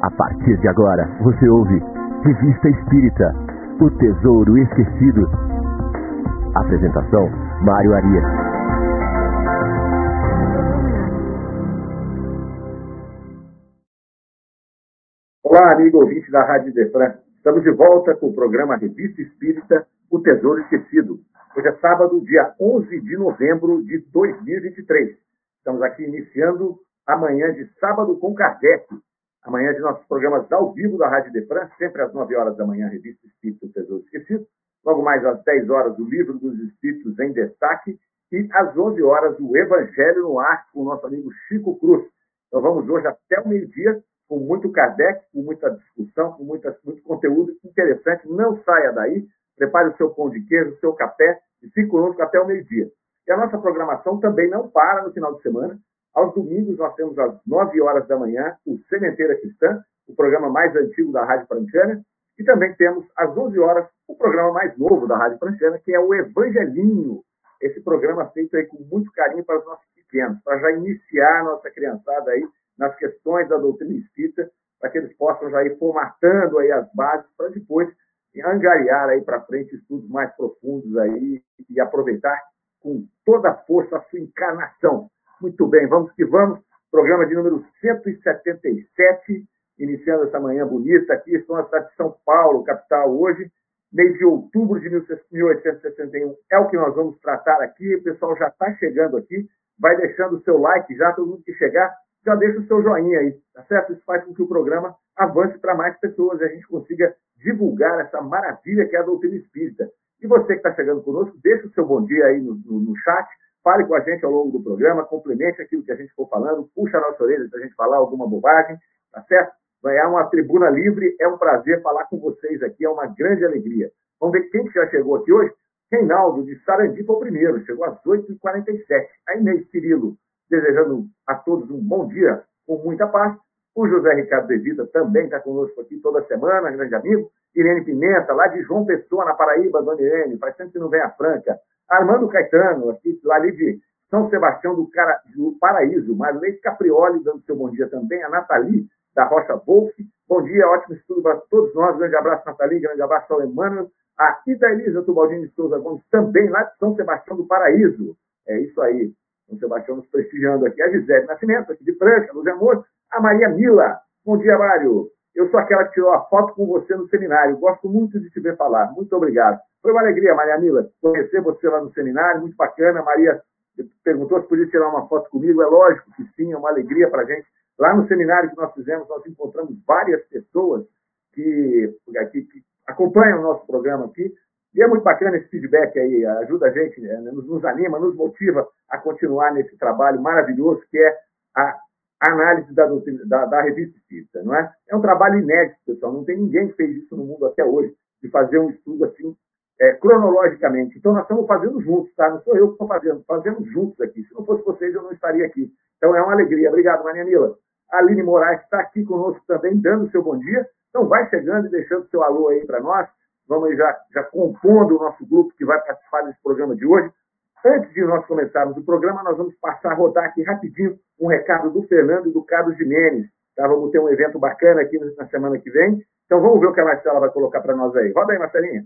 A partir de agora, você ouve Revista Espírita O Tesouro Esquecido. Apresentação: Mário Arias. Olá, amigo ouvinte da Rádio Defran. Estamos de volta com o programa Revista Espírita O Tesouro Esquecido. Hoje é sábado, dia 11 de novembro de 2023. Estamos aqui iniciando amanhã de sábado com Kardec, Amanhã de nossos programas ao vivo da Rádio Defran, sempre às 9 horas da manhã, Revista Espírito Tesouro Esquecido. Logo mais às 10 horas, o Livro dos Espíritos em Destaque. E às 11 horas, o Evangelho no Ar, com o nosso amigo Chico Cruz. Então vamos hoje até o meio-dia, com muito Kardec, com muita discussão, com muita, muito conteúdo interessante. Não saia daí, prepare o seu pão de queijo, o seu café e fique conosco até o meio-dia. E a nossa programação também não para no final de semana. Aos domingos, nós temos às 9 horas da manhã o Sementeira Cristã, o programa mais antigo da Rádio Pranchana. E também temos às 11 horas o programa mais novo da Rádio Pranchana, que é o Evangelinho. Esse programa feito aí com muito carinho para os nossos pequenos, para já iniciar a nossa criançada aí nas questões da doutrina espírita, para que eles possam já ir formatando aí as bases para depois angariar aí para frente estudos mais profundos aí e aproveitar com toda a força a sua encarnação muito bem, vamos que vamos. Programa de número 177, iniciando essa manhã bonita aqui. Estou na cidade de São Paulo, capital, hoje, mês de outubro de 1861. É o que nós vamos tratar aqui. O pessoal já está chegando aqui. Vai deixando o seu like já, todo mundo que chegar, já deixa o seu joinha aí, tá certo? Isso faz com que o programa avance para mais pessoas e a gente consiga divulgar essa maravilha que é a doutrina espírita. E você que está chegando conosco, deixa o seu bom dia aí no, no, no chat Fale com a gente ao longo do programa, complemente aquilo que a gente for falando, puxa a nossa orelha se a gente falar alguma bobagem, tá certo? Ganhar uma tribuna livre é um prazer falar com vocês aqui, é uma grande alegria. Vamos ver quem já chegou aqui hoje? Reinaldo, de Sarandi, foi o primeiro, chegou às 8h47. A Inês Cirilo, desejando a todos um bom dia, com muita paz. O José Ricardo De Vida também está conosco aqui toda semana, grande amigo. Irene Pimenta, lá de João Pessoa, na Paraíba, Dona Irene, faz tempo que não vem a Franca. Armando Caetano, aqui, ali de São Sebastião do, Cara, do Paraíso, Marlene Caprioli, dando seu bom dia também, a Nathalie, da Rocha Wolf. Bom dia, ótimo estudo para todos nós. Grande abraço, Nathalie, grande abraço ao Emmanuel. A Ida Elisa Tubaldini de Souza Gomes, também lá de São Sebastião do Paraíso. É isso aí. São Sebastião nos prestigiando aqui. A Gisele Nascimento, aqui de Franca, Luz Amor. A Maria Mila. Bom dia, Mário. Eu sou aquela que tirou a foto com você no seminário. Gosto muito de te ver falar. Muito obrigado. Foi uma alegria, Maria Mila, conhecer você lá no seminário. Muito bacana. Maria perguntou se podia tirar uma foto comigo. É lógico que sim, é uma alegria para a gente. Lá no seminário que nós fizemos, nós encontramos várias pessoas que, que, que acompanham o nosso programa aqui. E é muito bacana esse feedback aí, ajuda a gente, né? nos, nos anima, nos motiva a continuar nesse trabalho maravilhoso que é a análise da, da, da, revista espírita, não é? É um trabalho inédito, pessoal. Não tem ninguém que fez isso no mundo até hoje, de fazer um estudo assim, é, cronologicamente. Então, nós estamos fazendo juntos, tá? Não sou eu que estou fazendo, fazemos juntos aqui. Se não fosse vocês, eu não estaria aqui. Então, é uma alegria. Obrigado, Maria Nila. A Aline Moraes está aqui conosco também, dando seu bom dia. Então, vai chegando e deixando seu alô aí para nós. Vamos já, já compondo o nosso grupo que vai participar desse programa de hoje. Antes de nós começarmos o programa, nós vamos passar a rodar aqui rapidinho um recado do Fernando e do Carlos Jimenez. Tá? Vamos ter um evento bacana aqui na semana que vem. Então vamos ver o que a Marcela vai colocar para nós aí. Roda aí, Marcelinha.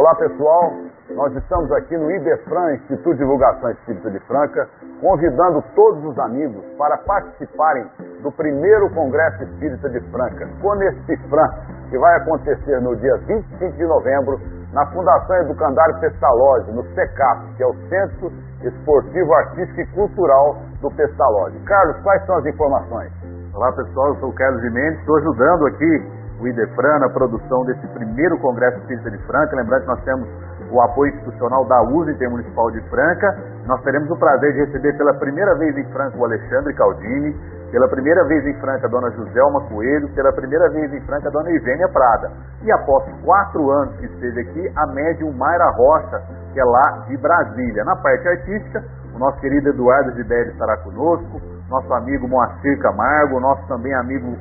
Olá, pessoal. Nós estamos aqui no IDEFRAN, Instituto de Divulgação Espírita de Franca, convidando todos os amigos para participarem do primeiro Congresso Espírita de Franca, Conespifran, que vai acontecer no dia 25 de novembro na Fundação Educandário Pestalozzi, no CECAP, que é o Centro Esportivo Artístico e Cultural do Pestalozzi. Carlos, quais são as informações? Olá pessoal, eu sou o Carlos Mendes, estou ajudando aqui o IDEFRAN na produção desse primeiro Congresso Espírita de Franca. Lembrando que nós temos o apoio institucional da USA Intermunicipal de Franca. Nós teremos o prazer de receber pela primeira vez em Franca o Alexandre Caldini, pela primeira vez em Franca, a dona Joselma Coelho. Pela primeira vez em Franca, a dona Ivênia Prada. E após quatro anos que esteve aqui, a médium Mayra Rocha, que é lá de Brasília. Na parte artística, o nosso querido Eduardo Zibelli estará conosco, nosso amigo Moacir Camargo, nosso também amigo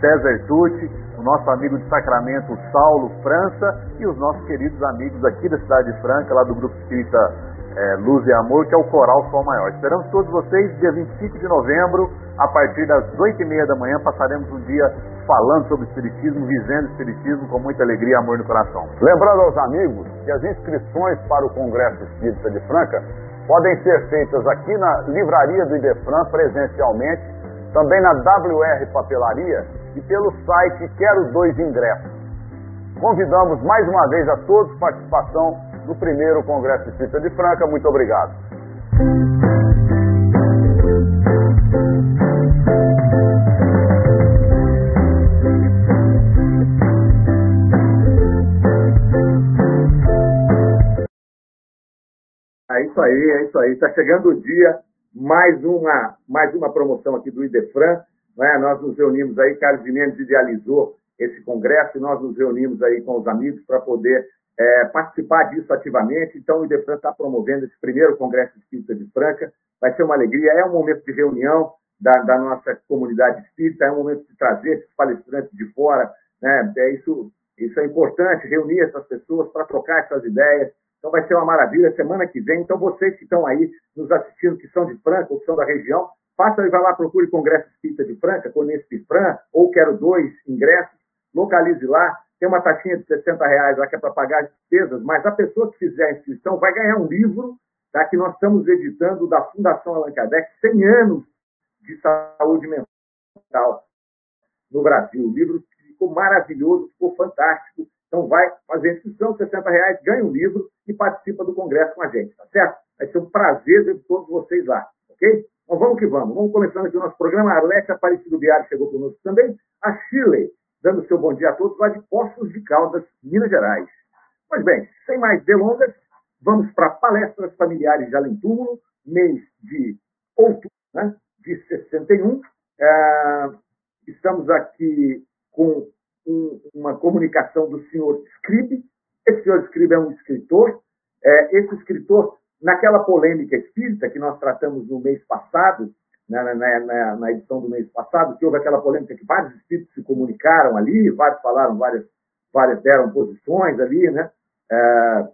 César Tucci, nosso amigo de Sacramento, Saulo França, e os nossos queridos amigos aqui da cidade de Franca, lá do Grupo Espírita é, Luz e Amor, que é o Coral Sol Maior. Esperamos todos vocês, dia 25 de novembro, a partir das 8h30 da manhã, passaremos um dia falando sobre Espiritismo, vivendo Espiritismo com muita alegria e amor no coração. Lembrando aos amigos que as inscrições para o Congresso Espírita de Franca podem ser feitas aqui na livraria do Idefran presencialmente, também na WR Papelaria e pelo site Quero Dois Ingressos. Convidamos mais uma vez a todos participação no primeiro Congresso Espírita de Franca. Muito obrigado. É isso aí, é isso aí. Está chegando o dia, mais uma, mais uma promoção aqui do Idefran. Né? Nós nos reunimos aí, Carlos Mendes idealizou esse congresso e nós nos reunimos aí com os amigos para poder é, participar disso ativamente. Então, o Idefran está promovendo esse primeiro Congresso Espírita de Franca. Vai ser uma alegria, é um momento de reunião da, da nossa comunidade espírita, é um momento de trazer esses palestrantes de fora. Né? É isso, isso é importante, reunir essas pessoas para trocar essas ideias. Então, vai ser uma maravilha semana que vem. Então, vocês que estão aí nos assistindo, que são de Franca ou que são da região, faça e vá lá, procure Congresso Espírita de Franca, conheça Fran, ou quero dois ingressos, localize lá, tem uma taxinha de 60 reais lá que é para pagar as despesas, mas a pessoa que fizer a inscrição vai ganhar um livro tá, que nós estamos editando da Fundação Allan Kardec, 100 anos de saúde mental no Brasil. O livro ficou maravilhoso, ficou fantástico. Então vai fazer a inscrição, 60 reais, ganha um livro e participa do congresso com a gente, tá certo? Vai ser um prazer ver todos vocês lá, ok? Então vamos que vamos. Vamos começando aqui o nosso programa. A Arlete Aparecido Biário chegou conosco também. A Chile dando seu bom dia a todos lá de Poços de Caldas, Minas Gerais. Pois bem, sem mais delongas, vamos para palestras familiares de Além Túmulo, mês de outubro né, de 61. É, estamos aqui com um, uma comunicação do senhor Scribe. Esse senhor Scribe é um escritor. É, esse escritor, naquela polêmica espírita que nós tratamos no mês passado, na, na, na, na, edição do mês passado, que houve aquela polêmica que vários espíritos se comunicaram ali, vários falaram, várias, várias deram posições ali, né? É,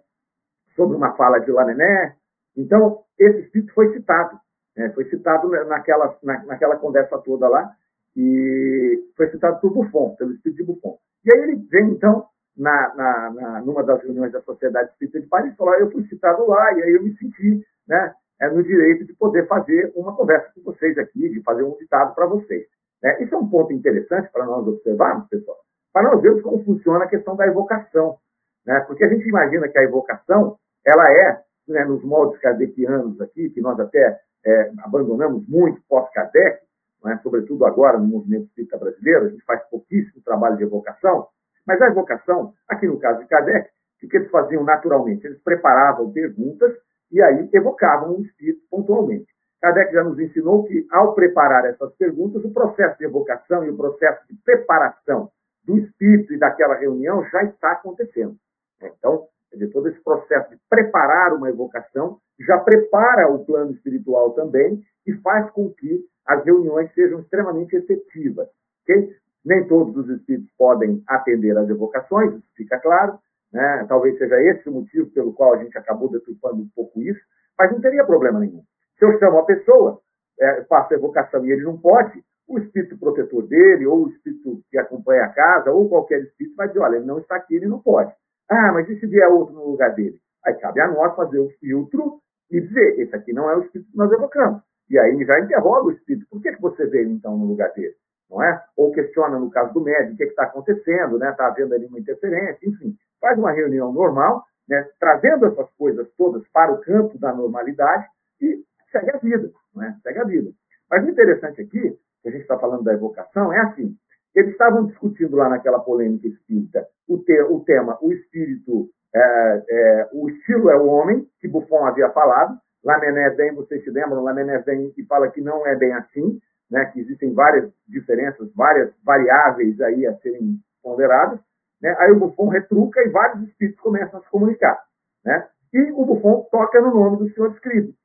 sobre uma fala de Lanené. Então, esse espírito foi citado, né? foi citado naquela, na, naquela conversa toda lá, e foi citado por Buffon, pelo espírito de Buffon. E aí ele vem, então, na, na, na, numa das reuniões da Sociedade Espírita de Paris, falou, ah, eu fui citado lá, e aí eu me senti né, é, no direito de poder fazer uma conversa com vocês aqui, de fazer um ditado para vocês. Né? Isso é um ponto interessante para nós observarmos, pessoal, para nós vermos como funciona a questão da evocação. Né? Porque a gente imagina que a evocação, ela é, né, nos moldes kardecianos aqui, que nós até é, abandonamos muito pós-Kardec, né, sobretudo agora no movimento espírita brasileiro, a gente faz pouquíssimo trabalho de evocação, mas a evocação, aqui no caso de Kardec, o que eles faziam naturalmente? Eles preparavam perguntas e aí evocavam o espírito pontualmente. Kardec já nos ensinou que, ao preparar essas perguntas, o processo de evocação e o processo de preparação do espírito e daquela reunião já está acontecendo. Então, todo esse processo de preparar uma evocação já prepara o plano espiritual também e faz com que as reuniões sejam extremamente efetivas. Okay? Nem todos os espíritos podem atender às evocações, isso fica claro, né? Talvez seja esse o motivo pelo qual a gente acabou deturpando um pouco isso, mas não teria problema nenhum. Se eu chamo a pessoa, é, faço a evocação e ele não pode, o espírito protetor dele, ou o espírito que acompanha a casa, ou qualquer espírito vai dizer, olha, ele não está aqui, ele não pode. Ah, mas e se vier outro no lugar dele? Aí cabe a nós fazer o filtro e dizer, esse aqui não é o espírito que nós evocamos. E aí já interroga o espírito, por que, que você veio então no lugar dele? Não é? Ou questiona, no caso do médico, o que está acontecendo, né? Está havendo ali uma interferência, enfim faz uma reunião normal, né, trazendo essas coisas todas para o campo da normalidade e segue a vida, né, segue a vida. Mas o interessante aqui, que a gente está falando da evocação, é assim, eles estavam discutindo lá naquela polêmica espírita o, te, o tema, o espírito, é, é, o estilo é o homem, que Buffon havia falado, Lamené vem, vocês se lembram, Lamené vem e fala que não é bem assim, né, que existem várias diferenças, várias variáveis aí a serem ponderadas, né? Aí o Buffon retruca e vários espíritos começam a se comunicar. Né? E o Buffon toca no nome do senhor Scribe.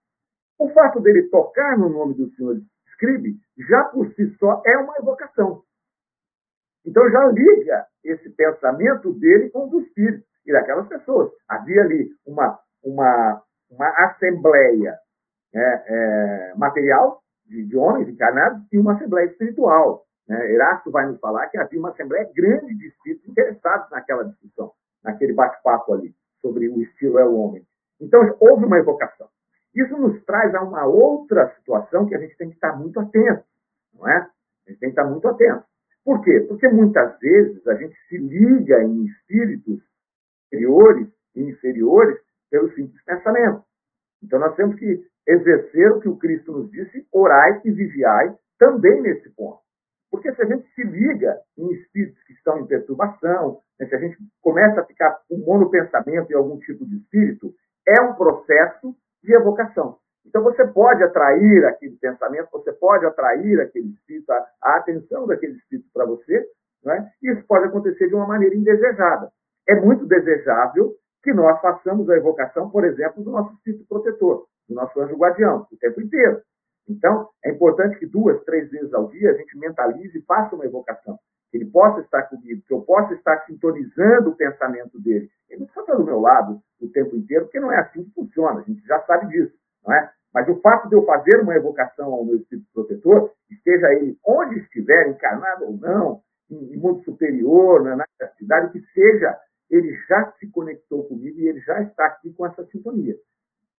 O fato dele tocar no nome do senhor Scribe, já por si só, é uma evocação. Então já liga esse pensamento dele com o do espírito e daquelas pessoas. Havia ali uma, uma, uma assembleia é, é, material de, de, homens encarnados e uma assembleia espiritual. Né? Erasto vai nos falar que havia uma assembleia grande de espíritos interessados naquela discussão, naquele bate-papo ali, sobre o estilo é o homem. Então, houve uma evocação. Isso nos traz a uma outra situação que a gente tem que estar muito atento, não é? A gente tem que estar muito atento. Por quê? Porque muitas vezes a gente se liga em espíritos superiores e inferiores pelo simples pensamento. Então nós temos que exercer o que o Cristo nos disse, orai e vigiai também nesse ponto. Porque se a gente se liga em espíritos que estão em perturbação, né, se a gente começa a ficar com monopensamento em algum tipo de espírito, é um processo de evocação. Então você pode atrair aquele pensamento, você pode atrair aquele espírito, a, a atenção daquele espírito para você, né? isso pode acontecer de uma maneira indesejada. É muito desejável que nós façamos a evocação, por exemplo, do nosso espírito protetor, do nosso anjo guardião, o tempo inteiro. Então, é importante que duas, três vezes ao dia a gente mentalize e faça uma evocação. Que ele possa estar comigo, que eu possa estar sintonizando o pensamento dele. Ele não precisa estar do meu lado o tempo inteiro, porque não é assim que funciona, a gente já sabe disso, não é? Mas o fato de eu fazer uma evocação ao meu espírito protetor, esteja ele onde estiver, encarnado ou não, em, mundo superior, na, na cidade, que seja, ele já se conectou comigo e ele já está aqui com essa sintonia.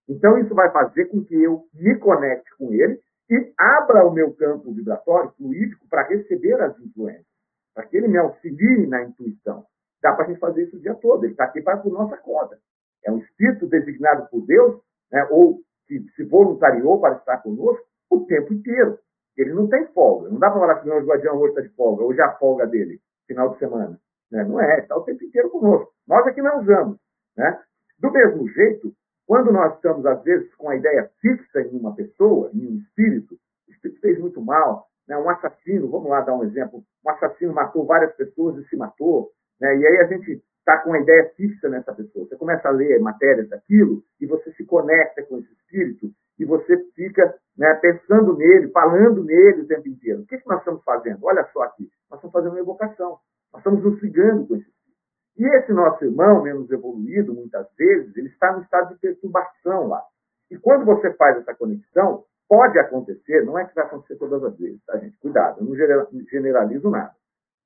Então, isso vai fazer com que eu me conecte com ele e abra o meu campo vibratório, fluídico, para receber as influências, para que ele me auxilie na intuição. Dá para a gente fazer isso o dia todo, ele está aqui para por nossa conta. É um espírito designado por Deus, né, ou que se voluntariou para estar conosco o tempo inteiro. Ele não tem folga. Não dá para falar que o Guardião hoje está de folga, hoje é a folga dele, final de semana. Né? Não é, está o tempo inteiro conosco. Nós é não usamos. Né? Do mesmo jeito, quando nós estamos, às vezes, com a ideia fixa em uma pessoa, em um espírito, o espírito fez muito mal, né? um assassino, vamos lá dar um exemplo, um assassino matou várias pessoas e se matou, né? e aí a gente está com uma ideia fixa nessa pessoa. Você começa a ler matérias daquilo e você se conecta com esse espírito e você fica né, pensando nele, falando nele o tempo inteiro. O que, que nós estamos fazendo? Olha só aqui, nós estamos fazendo uma evocação. Nós estamos nos ligando com esse. E esse nosso irmão, menos evoluído, muitas vezes, ele está no estado de perturbação lá. E quando você faz essa conexão, pode acontecer, não é que vai acontecer todas as vezes, tá, gente? Cuidado, eu não generalizo nada.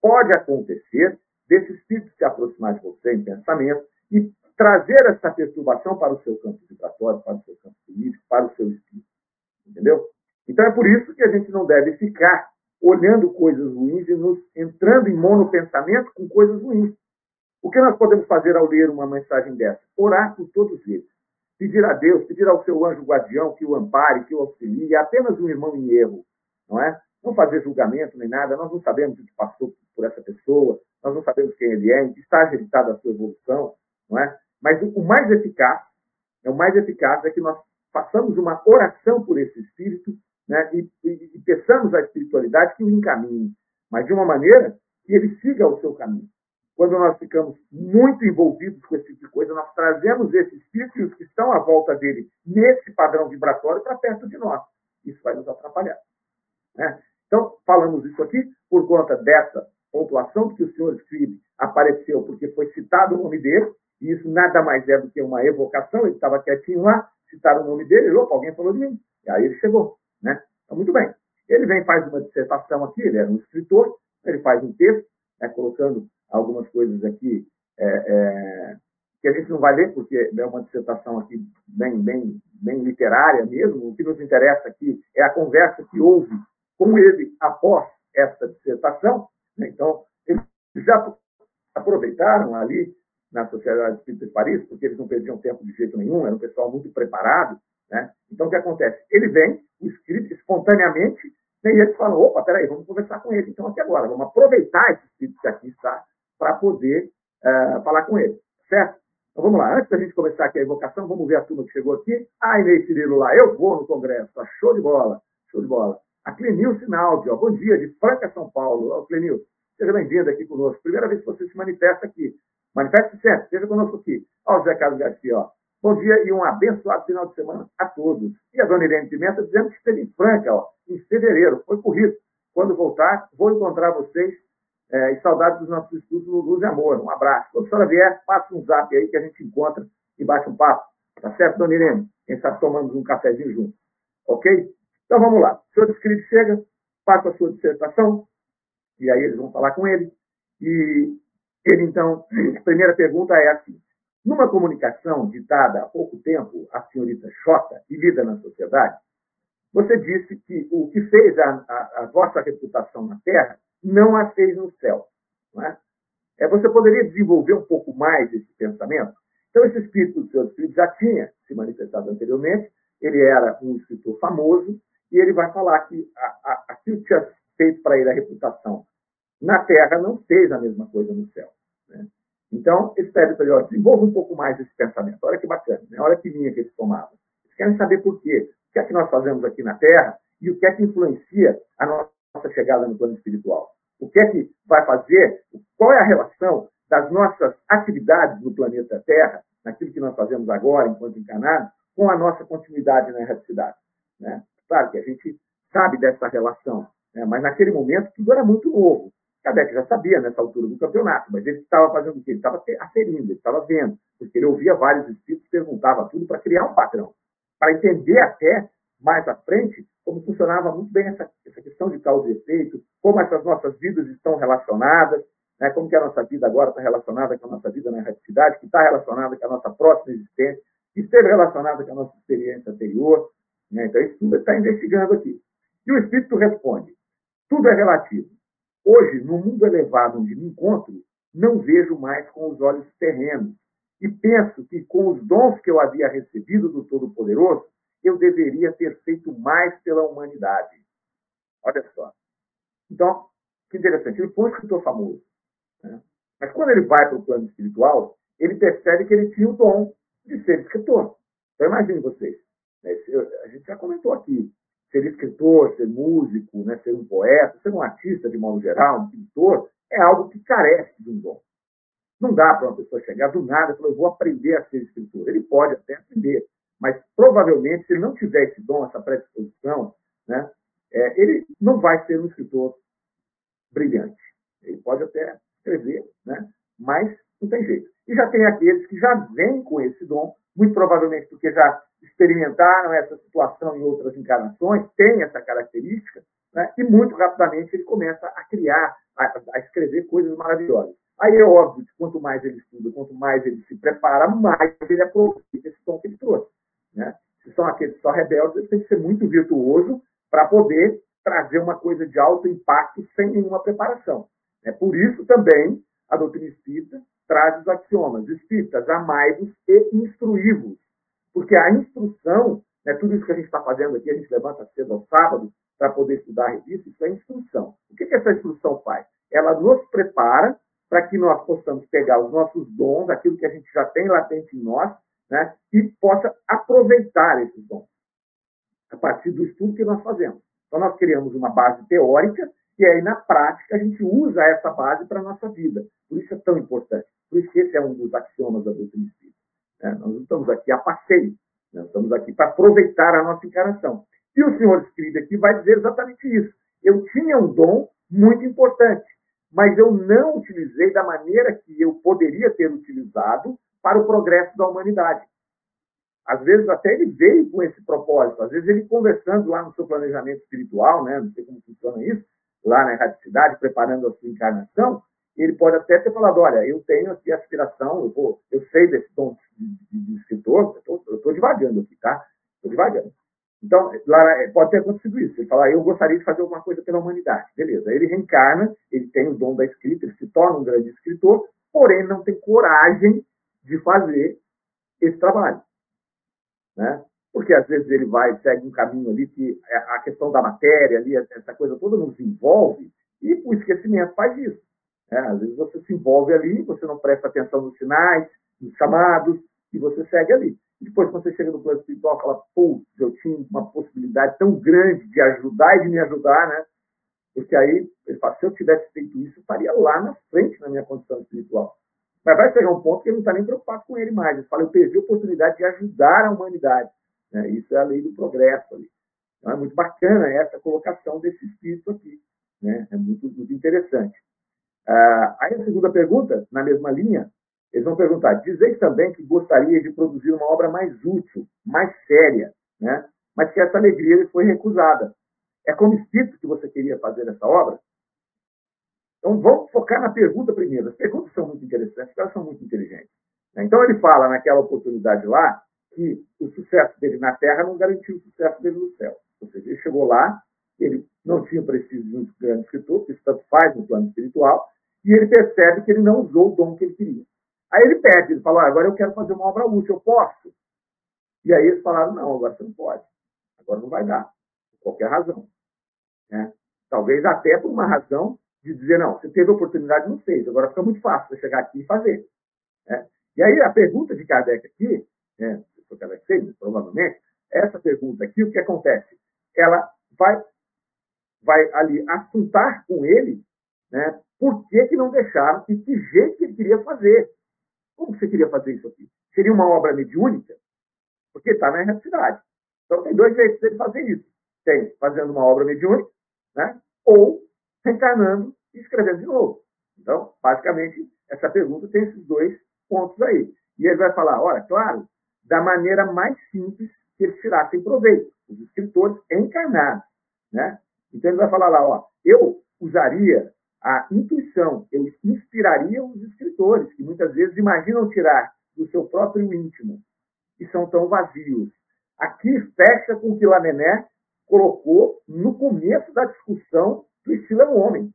Pode acontecer desse espírito se aproximar de você em pensamento e trazer essa perturbação para o seu campo vibratório, para o seu campo político, para o seu espírito. Entendeu? Então é por isso que a gente não deve ficar olhando coisas ruins e nos entrando em monopensamento com coisas ruins. O que nós podemos fazer ao ler uma mensagem dessa? Orar por todos eles. Pedir a Deus, pedir ao seu anjo guardião que o ampare, que o auxilie, é apenas um irmão em erro, não é? Não fazer julgamento nem nada, nós não sabemos o que passou por essa pessoa, nós não sabemos quem ele é, em que estágio ele está da sua evolução, não é? Mas o mais eficaz, é o mais eficaz é que nós façamos uma oração por esse espírito, né? E, e, e peçamos à espiritualidade que o encaminhe, mas de uma maneira que ele siga o seu caminho. Quando nós ficamos muito envolvidos com esse tipo de coisa, nós trazemos esse espírito que estão à volta dele nesse padrão vibratório para perto de nós. Isso vai nos atrapalhar. Né? Então, falamos isso aqui por conta dessa pontuação que o senhor Scribe apareceu, porque foi citado o nome dele, e isso nada mais é do que uma evocação, ele estava quietinho lá, citaram o nome dele, ele, opa, alguém falou de mim. E aí ele chegou. Né? Então, muito bem. Ele vem faz uma dissertação aqui, ele era um escritor, ele faz um texto, né, colocando algumas coisas aqui é, é, que a gente não vai ler, porque é uma dissertação aqui bem, bem, bem literária mesmo. O que nos interessa aqui é a conversa que houve com ele após essa dissertação. Né? Então, eles já aproveitaram ali na Sociedade Espírita de Paris, porque eles não perdiam tempo de jeito nenhum, era um pessoal muito preparado. Né? Então, o que acontece? Ele vem, o escrito, espontaneamente, e eles falam, opa, peraí, vamos conversar com ele. Então, aqui agora, vamos aproveitar esse espírito que aqui está para poder uh, falar com ele, certo? Então vamos lá, antes da gente começar aqui a invocação, vamos ver a turma que chegou aqui. Ah, Inês Cirilo lá, eu vou no Congresso, tá show de bola, show de bola. A Clenil Sinaldi, ó, bom dia, de Franca, São Paulo. Ó, Clenil, seja bem-vindo aqui conosco. Primeira vez que você se manifesta aqui. Manifeste sempre, esteja conosco aqui. Ó, o Zé Carlos Garcia, ó. Bom dia e um abençoado final de semana a todos. E a dona Irene Pimenta dizendo que esteve em Franca, ó, em fevereiro, foi corrido. Quando voltar, vou encontrar vocês é, e saudades dos nossos estudos Luz e Amor. Um abraço. Quando a senhora vier, passa um zap aí que a gente encontra e bate um papo. Tá certo, dona Irene? Quem sabe tomamos um cafezinho junto. Ok? Então vamos lá. O senhor escrito chega, passa a sua dissertação, e aí eles vão falar com ele. E ele, então, a primeira pergunta é assim: numa comunicação ditada há pouco tempo à senhorita Xota e lida na sociedade, você disse que o que fez a, a, a vossa reputação na Terra não a fez no céu. É? É, você poderia desenvolver um pouco mais esse pensamento? Então, esse espírito do seu espírito já tinha se manifestado anteriormente, ele era um escritor famoso, e ele vai falar que aquilo que tinha feito para ele a reputação na Terra não fez a mesma coisa no céu. Né? Então, eles pedem para ele, desenvolva um pouco mais esse pensamento. Olha que bacana, né? olha que linha que eles tomavam. Eles querem saber por quê. O que é que nós fazemos aqui na Terra e o que é que influencia a nossa chegada no plano espiritual. O que é que vai fazer, qual é a relação das nossas atividades no planeta Terra, naquilo que nós fazemos agora, enquanto encarnados, com a nossa continuidade na erraticidade. Né? Claro que a gente sabe dessa relação, né? mas naquele momento tudo era muito novo. Kardec já sabia nessa altura do campeonato, mas ele estava fazendo o quê? Ele estava aferindo, ele estava vendo, porque ele ouvia vários espíritos, perguntava tudo para criar um padrão, para entender até mais à frente como funcionava muito bem essa, essa questão de causa e efeito, como essas nossas vidas estão relacionadas, né, como que a nossa vida agora está relacionada com a nossa vida na erraticidade, que está relacionada com a nossa próxima existência, que esteve relacionada com a nossa experiência anterior. Né, então, isso tudo está investigando aqui. E o Espírito responde: tudo é relativo. Hoje, no mundo elevado onde me encontro, não vejo mais com os olhos terrenos e penso que com os dons que eu havia recebido do Todo-Poderoso, eu deveria ter feito mais pela humanidade. Olha só. Então, que interessante. Ele foi um escritor famoso. Né? Mas quando ele vai para o plano espiritual, ele percebe que ele tinha o dom de ser escritor. Então, imagine vocês. Né? A gente já comentou aqui ser escritor, ser músico, né, ser um poeta, ser um artista de modo geral, um pintor, é algo que carece de um dom. Não dá para uma pessoa chegar do nada e falar, eu vou aprender a ser escritor. Ele pode até aprender, mas provavelmente, se ele não tiver esse dom, essa predisposição, né, é, ele não vai ser um escritor brilhante. Ele pode até escrever, né, mas não tem jeito. E já tem aqueles que já vêm com esse dom, muito provavelmente porque já experimentaram essa situação em outras encarnações, tem essa característica, né? e muito rapidamente ele começa a criar, a, a, escrever coisas maravilhosas. Aí é óbvio que quanto mais ele estuda, quanto mais ele se prepara, mais ele aproveita esse tom que ele trouxe. São aqueles só rebeldes, tem que ser muito virtuoso para poder trazer uma coisa de alto impacto sem nenhuma preparação. É por isso também a doutrina espírita traz os axiomas. Espíritas, amai-vos e instruí-vos porque a instrução, né, tudo isso que a gente está fazendo aqui, a gente levanta cedo ao sábado para poder estudar a revista, isso é instrução. O que, que essa instrução faz? Ela nos prepara para que nós possamos pegar os nossos dons, aquilo que a gente já tem latente em nós, né, e possa aproveitar esses dons a partir do estudo que nós fazemos. Então, nós criamos uma base teórica e aí, na prática, a gente usa essa base para a nossa vida. Por isso é tão importante. Por isso esse é um dos axiomas da doutrina espírita. É, nós não estamos aqui a passeio, nós estamos aqui para aproveitar a nossa encarnação. E o senhor escribe aqui vai dizer exatamente isso. Eu tinha um dom muito importante, mas eu não utilizei da maneira que eu poderia ter utilizado para o progresso da humanidade. Às vezes até ele veio com esse propósito, às vezes ele conversando lá no seu planejamento espiritual, né, não sei como funciona isso, lá na erraticidade, preparando a sua encarnação, ele pode até ter falado, olha, eu tenho aqui aspiração, eu, vou, eu sei desse dom de, de, de escritor, eu estou devagando aqui, tá? Estou devagando. Então, é, pode ter acontecido isso. Ele fala, eu gostaria de fazer alguma coisa pela humanidade. Beleza. Ele reencarna, ele tem o dom da escrita, ele se torna um grande escritor, porém não tem coragem de fazer esse trabalho. Né? Porque às vezes ele vai, segue um caminho ali que é, a questão da matéria ali, essa coisa toda nos envolve, e o esquecimento faz isso. É, às vezes você se envolve ali, você não presta atenção nos sinais, nos chamados, e você segue ali. E depois, quando você chega no plano espiritual, fala, putz, eu tinha uma possibilidade tão grande de ajudar e de me ajudar, né? Porque aí, ele fala, se eu tivesse feito isso, eu estaria lá na frente na minha condição espiritual. Mas vai chegar um ponto que ele não está nem preocupado com ele mais. Ele fala, eu perdi a oportunidade de ajudar a humanidade. Né? Isso é a lei do progresso ali. Então, é muito bacana essa colocação desse espírito aqui. Né? É muito, muito interessante. Ah, aí a segunda pergunta, na mesma linha, Eles vão perguntar: dizeis também que gostaria de produzir uma obra mais útil, mais séria, né? mas que essa alegria lhe foi recusada. É como espírito que você queria fazer essa obra? Então vamos focar na pergunta primeiro. As perguntas são muito interessantes, elas são muito inteligentes. Né? Então ele fala naquela oportunidade lá que o sucesso dele na Terra não garantiu o sucesso dele no céu. Ou seja, ele chegou lá, ele não tinha preciso de um grande escritor, que isso tanto faz no plano espiritual, e ele percebe que ele não usou o dom que ele queria. Aí ele pede, ele fala, ah, agora eu quero fazer uma obra útil, eu posso? E aí eles falaram, não, agora você não pode. Agora não vai dar, por qualquer razão. Né? Talvez até por uma razão de dizer, não, você teve oportunidade não fez, agora fica muito fácil você chegar aqui e fazer. Né? E aí a pergunta de Kardec aqui, né, se o Kardec fez, provavelmente, essa pergunta aqui, o que acontece? Ela vai, vai ali assuntar com ele né, por que, que não deixaram e que jeito que ele queria fazer. Como você queria fazer isso aqui? Seria uma obra mediúnica? Porque está na erraticidade. Então tem dois jeitos de fazer isso. Tem fazendo uma obra mediúnica, né? ou reencarnando e escrevendo de novo. Então, basicamente, essa pergunta tem esses dois pontos aí. E ele vai falar, olha, claro, da maneira mais simples que eles tirassem proveito, os escritores encarnados. Né? Então ele vai falar lá, ó, eu usaria a intuição, eu inspiraria os escritores, que muitas vezes imaginam tirar do seu próprio íntimo, e são tão vazios. Aqui fecha com o que Lamennais colocou no começo da discussão do estilo é o homem.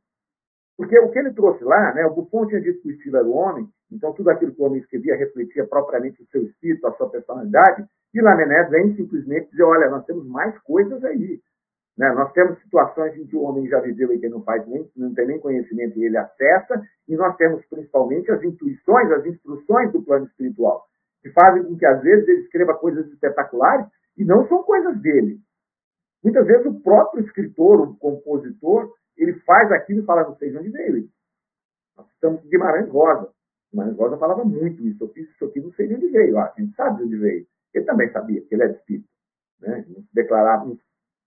Porque o que ele trouxe lá, né, o Buffon tinha dito que o estilo era o homem, então tudo aquilo que o homem escrevia refletia propriamente o seu espírito, a sua personalidade, e Lamennais vem simplesmente dizer, olha, nós temos mais coisas aí. Né? Nós temos situações em que o homem já viveu e que não faz nem, não tem nem conhecimento e ele acessa, e nós temos principalmente as intuições, as instruções do plano espiritual, que fazem com que às vezes ele escreva coisas espetaculares e não são coisas dele. Muitas vezes o próprio escritor, o compositor, ele faz aquilo e fala, não sei de onde veio isso. Nós estamos em Guimarães Rosa. Guimarães Rosa falava muito isso. Eu fiz isso aqui, não sei de onde veio. Ah, a gente sabe de onde veio. Ele também sabia que ele é de espírito. Né? Não se declarava, não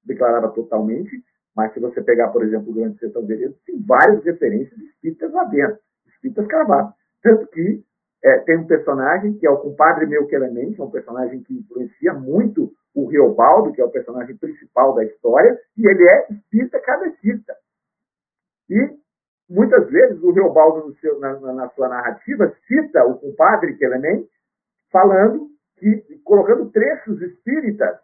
declarava totalmente, mas se você pegar, por exemplo, o Grande Sertão Veredas, tem várias referências de espíritas lá dentro, espíritas cravados. Tanto que é, tem um personagem que é o compadre meu Clemente, é um personagem que influencia muito o Riobaldo, que é o personagem principal da história, e ele é espírita cadecista. E muitas vezes o Riobaldo, na, na, sua narrativa, cita o compadre Clemente, falando que, colocando trechos espíritas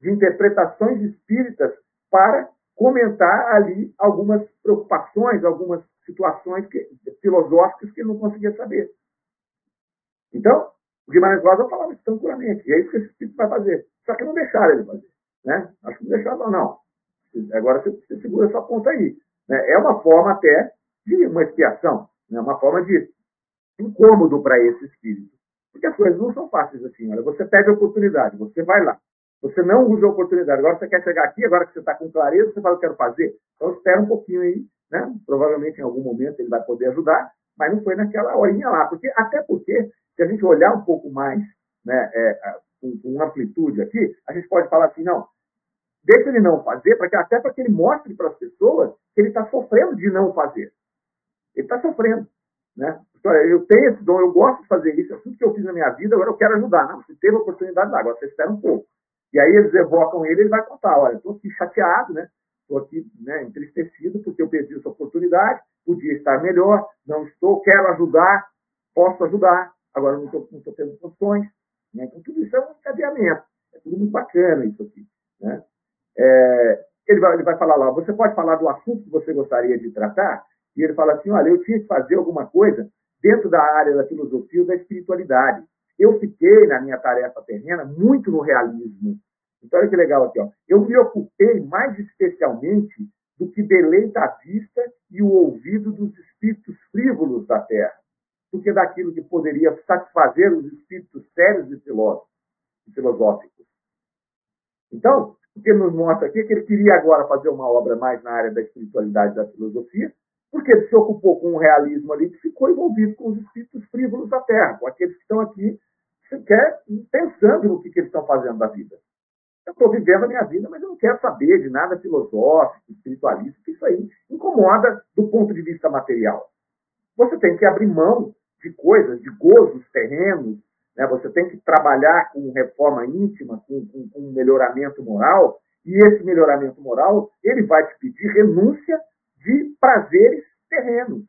de interpretações espíritas para comentar ali algumas preocupações, algumas situações que, filosóficas que ele não conseguia saber. Então, o Guimarães Rosa falava isso tranquilamente, e é isso que esse espírito vai fazer. Só que não deixaram ele fazer. Né? Acho que não deixaram, não. Agora você, você segura sua ponta aí. Né? É uma forma até de uma expiação, né? uma forma de incômodo para esse espírito. Porque as coisas não são fáceis assim. Olha, você pede a oportunidade, você vai lá. Você não usa a oportunidade. Agora você quer chegar aqui, agora que você está com clareza, você fala, eu quero fazer. Então espera um pouquinho aí, né? Provavelmente em algum momento ele vai poder ajudar, mas não foi naquela horinha lá. Porque, até porque, se a gente olhar um pouco mais né, é, com, com amplitude aqui, a gente pode falar assim, não, deixa ele não fazer, para que, até para que ele mostre para as pessoas que ele está sofrendo de não fazer. Ele está sofrendo. Né? Eu tenho esse dom, eu gosto de fazer isso, é tudo que eu fiz na minha vida, agora eu quero ajudar. Não, você teve a oportunidade agora você espera um pouco. E aí eles evocam ele, ele vai contar, olha, estou aqui chateado, né? Estou aqui né, entristecido porque eu perdi essa oportunidade, podia estar melhor, não estou, quero ajudar, posso ajudar, agora não estou tendo condições. Né? Então tudo isso é um encadeamento, é tudo muito bacana isso aqui. Né? É, ele, vai, ele vai falar lá, você pode falar do assunto que você gostaria de tratar? E ele fala assim, olha, eu tinha que fazer alguma coisa dentro da área da filosofia ou da espiritualidade eu fiquei na minha tarefa terrena muito no realismo. Então, olha que legal aqui. Ó. Eu me ocupei mais especialmente do que deleita a vista e o ouvido dos espíritos frívolos da terra, do que daquilo que poderia satisfazer os espíritos sérios e filosóficos. Então, o que nos mostra aqui é que ele queria agora fazer uma obra mais na área da espiritualidade e da filosofia, porque ele se ocupou com o realismo ali e ficou envolvido com os espíritos frívolos da terra, com aqueles que estão aqui sequer pensando no que, que eles estão fazendo da vida. Eu estou vivendo a minha vida, mas eu não quero saber de nada filosófico, espiritualista, que isso aí incomoda do ponto de vista material. Você tem que abrir mão de coisas, de gozos terrenos, né? você tem que trabalhar com reforma íntima, com, com, com melhoramento moral, e esse melhoramento moral, ele vai te pedir renúncia de prazeres terrenos.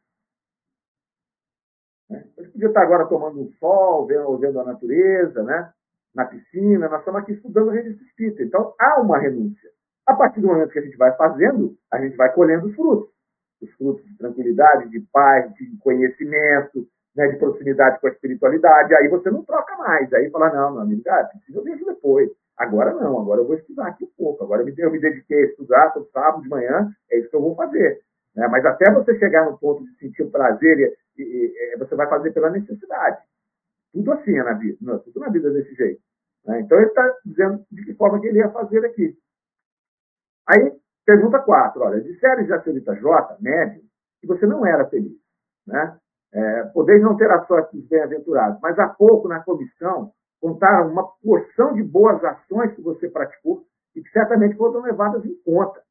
Né? A gente podia estar agora tomando um sol, vendo, vendo a natureza, né? na piscina, nós estamos aqui estudando a revista espírita. Então, há uma renúncia. A partir do momento que a gente vai fazendo, a gente vai colhendo os frutos. Os frutos de tranquilidade, de paz, de conhecimento, né, de proximidade com a espiritualidade. Aí você não troca mais. Aí fala, não, meu amigo, ah, eu vejo depois. Agora não, agora eu vou estudar aqui um pouco. Agora eu me, eu dediquei a estudar todo sábado de manhã, é isso que eu vou fazer. Né? Mas até você chegar no ponto de sentir o prazer, e, e, e, você vai fazer pela necessidade. Tudo assim é na vida. Não, tudo na vida é desse jeito. Né? Então ele está dizendo de que forma que ele ia fazer aqui. Aí, pergunta 4. Olha, disseram já senhorita J, médio, que você não era feliz. Né? É, podeis não ter a sorte dos bem-aventurados, mas há pouco na comissão contaram uma porção de boas ações que você praticou e que certamente foram levadas em conta.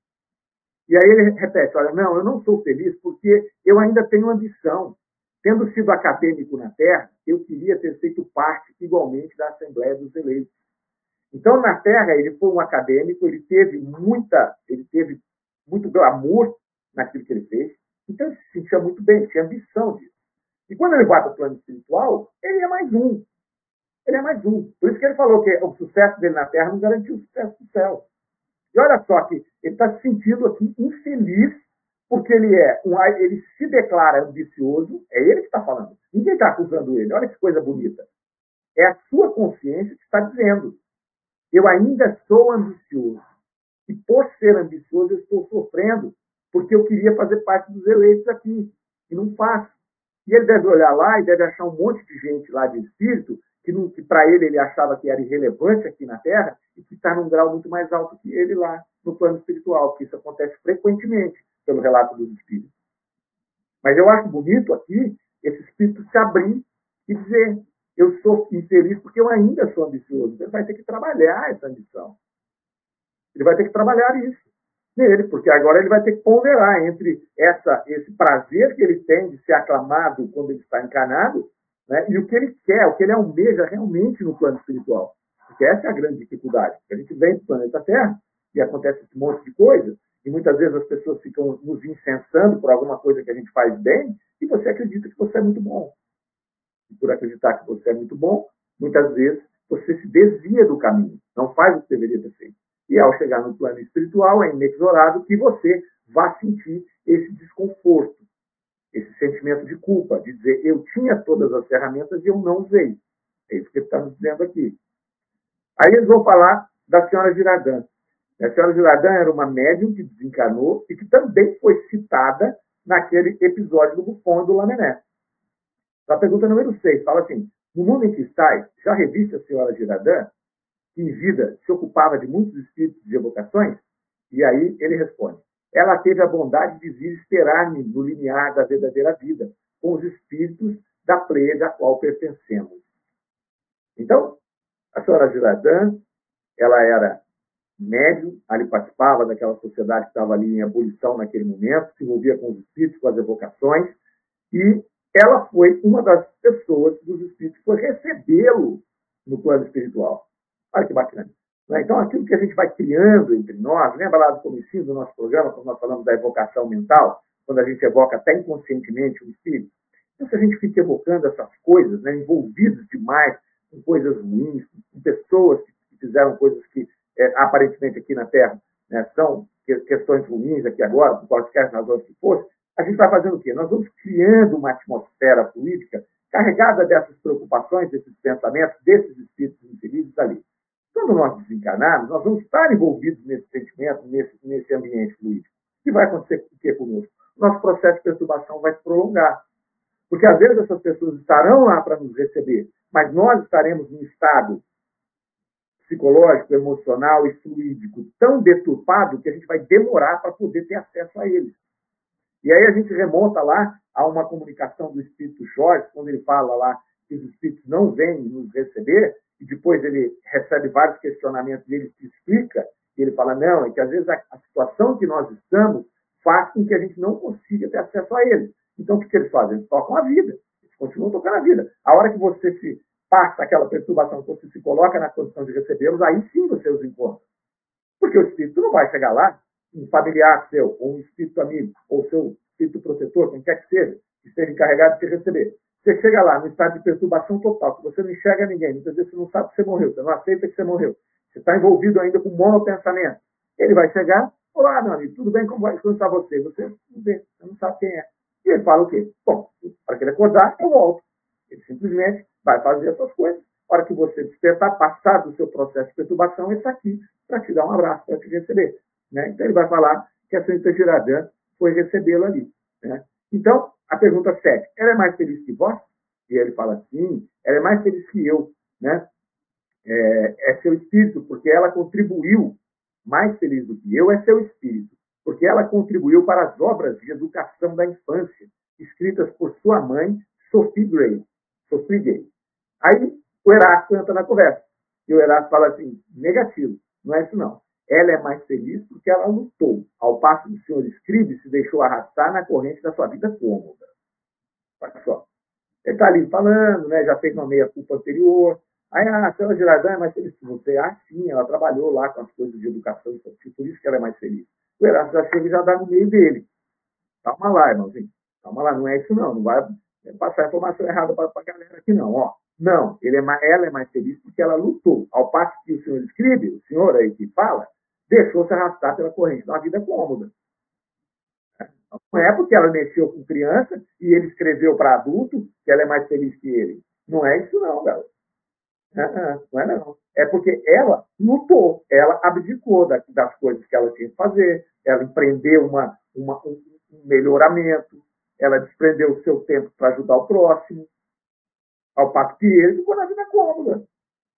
E aí ele repete: olha, não, eu não sou feliz porque eu ainda tenho ambição. Tendo sido acadêmico na Terra, eu queria ter feito parte igualmente da Assembleia dos Eleitos. Então, na Terra, ele foi um acadêmico, ele teve muita, ele teve muito glamour naquilo que ele fez, então ele se sentia muito bem, tinha ambição disso. E quando ele vai para o plano espiritual, ele é mais um. Ele é mais um. Por isso que ele falou que o sucesso dele na Terra não garantiu o sucesso do céu. E olha só que ele está se sentindo aqui infeliz porque ele é um, ele se declara ambicioso, é ele que está falando. Ninguém está acusando ele. Olha que coisa bonita. É a sua consciência que está dizendo. Eu ainda sou ambicioso. E por ser ambicioso, eu estou sofrendo, porque eu queria fazer parte dos eleitos aqui. E não faço. E ele deve olhar lá e deve achar um monte de gente lá de espírito que, que para ele ele achava que era irrelevante aqui na Terra e que está num grau muito mais alto que ele lá no plano espiritual, porque isso acontece frequentemente pelo relato dos espíritos. Mas eu acho bonito aqui esse espírito se abrir e dizer: eu sou infeliz porque eu ainda sou ambicioso. Ele vai ter que trabalhar essa ambição. Ele vai ter que trabalhar isso nele, porque agora ele vai ter que ponderar entre essa, esse prazer que ele tem de ser aclamado quando ele está encarnado né, e o que ele quer, o que ele almeja realmente no plano espiritual. Porque essa é a grande dificuldade. A gente vem do planeta Terra e acontece esse monte de coisas, e muitas vezes as pessoas ficam nos incensando por alguma coisa que a gente faz bem, e você acredita que você é muito bom. E por acreditar que você é muito bom, muitas vezes você se desvia do caminho, não faz o que deveria ter feito. E ao chegar no plano espiritual, é inexorável que você vá sentir esse desconforto, esse sentimento de culpa, de dizer eu tinha todas as ferramentas e eu não usei. É isso que ele está nos dizendo aqui. Aí eles vão falar da senhora Giradã. A senhora Giradã era uma médium que desencarnou e que também foi citada naquele episódio do Buffon e do Lamené. A pergunta número 6 fala assim: No mundo em que estáis, já reviste a senhora Giradã, que em vida se ocupava de muitos espíritos de evocações? E aí ele responde: Ela teve a bondade de vir esperar-me no limiar da verdadeira vida, com os espíritos da pleia a qual pertencemos. Então, a senhora Giradã, ela era médium, ali participava daquela sociedade que estava ali em abolição naquele momento, se envolvia com os espíritos, com as evocações, e ela foi uma das pessoas dos espíritos que foi recebê-lo no plano espiritual. Olha que bacana. Né? Então, aquilo que a gente vai criando entre nós, lembra lá do começo do nosso programa, quando nós falamos da evocação mental, quando a gente evoca até inconscientemente o espírito? Então, se a gente fica evocando essas coisas, né, envolvidos demais com coisas ruins, com pessoas que fizeram coisas que é, aparentemente aqui na Terra né, são questões ruins aqui agora, por quaisquer razões que fosse, a gente vai fazendo o quê? Nós vamos criando uma atmosfera política carregada dessas preocupações, desses pensamentos, desses espíritos infelizes ali. Quando nós desencarnarmos, nós vamos estar envolvidos nesse sentimento, nesse, nesse ambiente político. O que vai acontecer o que conosco? Nosso processo de perturbação vai se prolongar. Porque às vezes essas pessoas estarão lá para nos receber, mas nós estaremos num estado psicológico, emocional e fluídico tão deturpado que a gente vai demorar para poder ter acesso a eles. E aí a gente remonta lá a uma comunicação do Espírito Jorge, quando ele fala lá que os Espíritos não vêm nos receber, e depois ele recebe vários questionamentos e ele se explica, e ele fala, não, é que às vezes a, a situação que nós estamos faz com que a gente não consiga ter acesso a eles. Então o que, que eles fazem? Eles tocam a vida, eles continuam tocando a vida. A hora que você se passa aquela perturbação, você se coloca na condição de recebê-los, aí sim você os encontra. Porque o espírito não vai chegar lá, um familiar seu, ou um espírito amigo, ou seu espírito protetor, quem quer que seja, que esteja encarregado de te receber. Você chega lá no estado de perturbação total, que você não enxerga ninguém, muitas vezes você não sabe que você morreu, você não aceita que você morreu. Você está envolvido ainda com monopensamento. Ele vai chegar, olá, meu amigo, tudo bem? Como vai? Está você? Você não vê, você não sabe quem é. E ele fala o quê? Bom, para que ele acordar, eu volto. Ele simplesmente vai fazer essas coisas. A hora que você despertar, passar do seu processo de perturbação, ele está aqui para te dar um abraço, para te receber. Né? Então ele vai falar que a Santa Giradã foi recebê-lo ali. Né? Então, a pergunta 7, ela é mais feliz que vós? E ele fala, sim, ela é mais feliz que eu. Né? É, é seu espírito, porque ela contribuiu, mais feliz do que eu é seu espírito, porque ela contribuiu para as obras de educação da infância, escritas por sua mãe, Sophie Gray. Sophie Gray. Aí o Erasto entra na conversa. E o Erasto fala assim: negativo, não é isso não. Ela é mais feliz porque ela lutou, ao passo que o senhor escribe se deixou arrastar na corrente da sua vida cômoda. Olha só. Ele está ali falando, né, já fez uma meia-culpa anterior. Aí a senhora Girardin é mais feliz que você. Ah, sim, ela trabalhou lá com as coisas de educação infantil, por isso que ela é mais feliz. O Erasto já chega e já dá no meio dele. Calma lá, irmãozinho. Calma lá, não é isso não. Não vai passar informação errada para a galera aqui não. Ó, não, é ela é mais feliz porque ela lutou. Ao passo que o senhor escreve, o senhor aí que fala, deixou-se arrastar pela corrente da vida cômoda. Não é porque ela mexeu com criança e ele escreveu para adulto que ela é mais feliz que ele. Não é isso não, galera. Não é não. É porque ela lutou, ela abdicou das coisas que ela tinha que fazer, ela empreendeu uma, uma, um melhoramento, ela desprendeu o seu tempo para ajudar o próximo, ao passo que ele ficou na vida cômoda,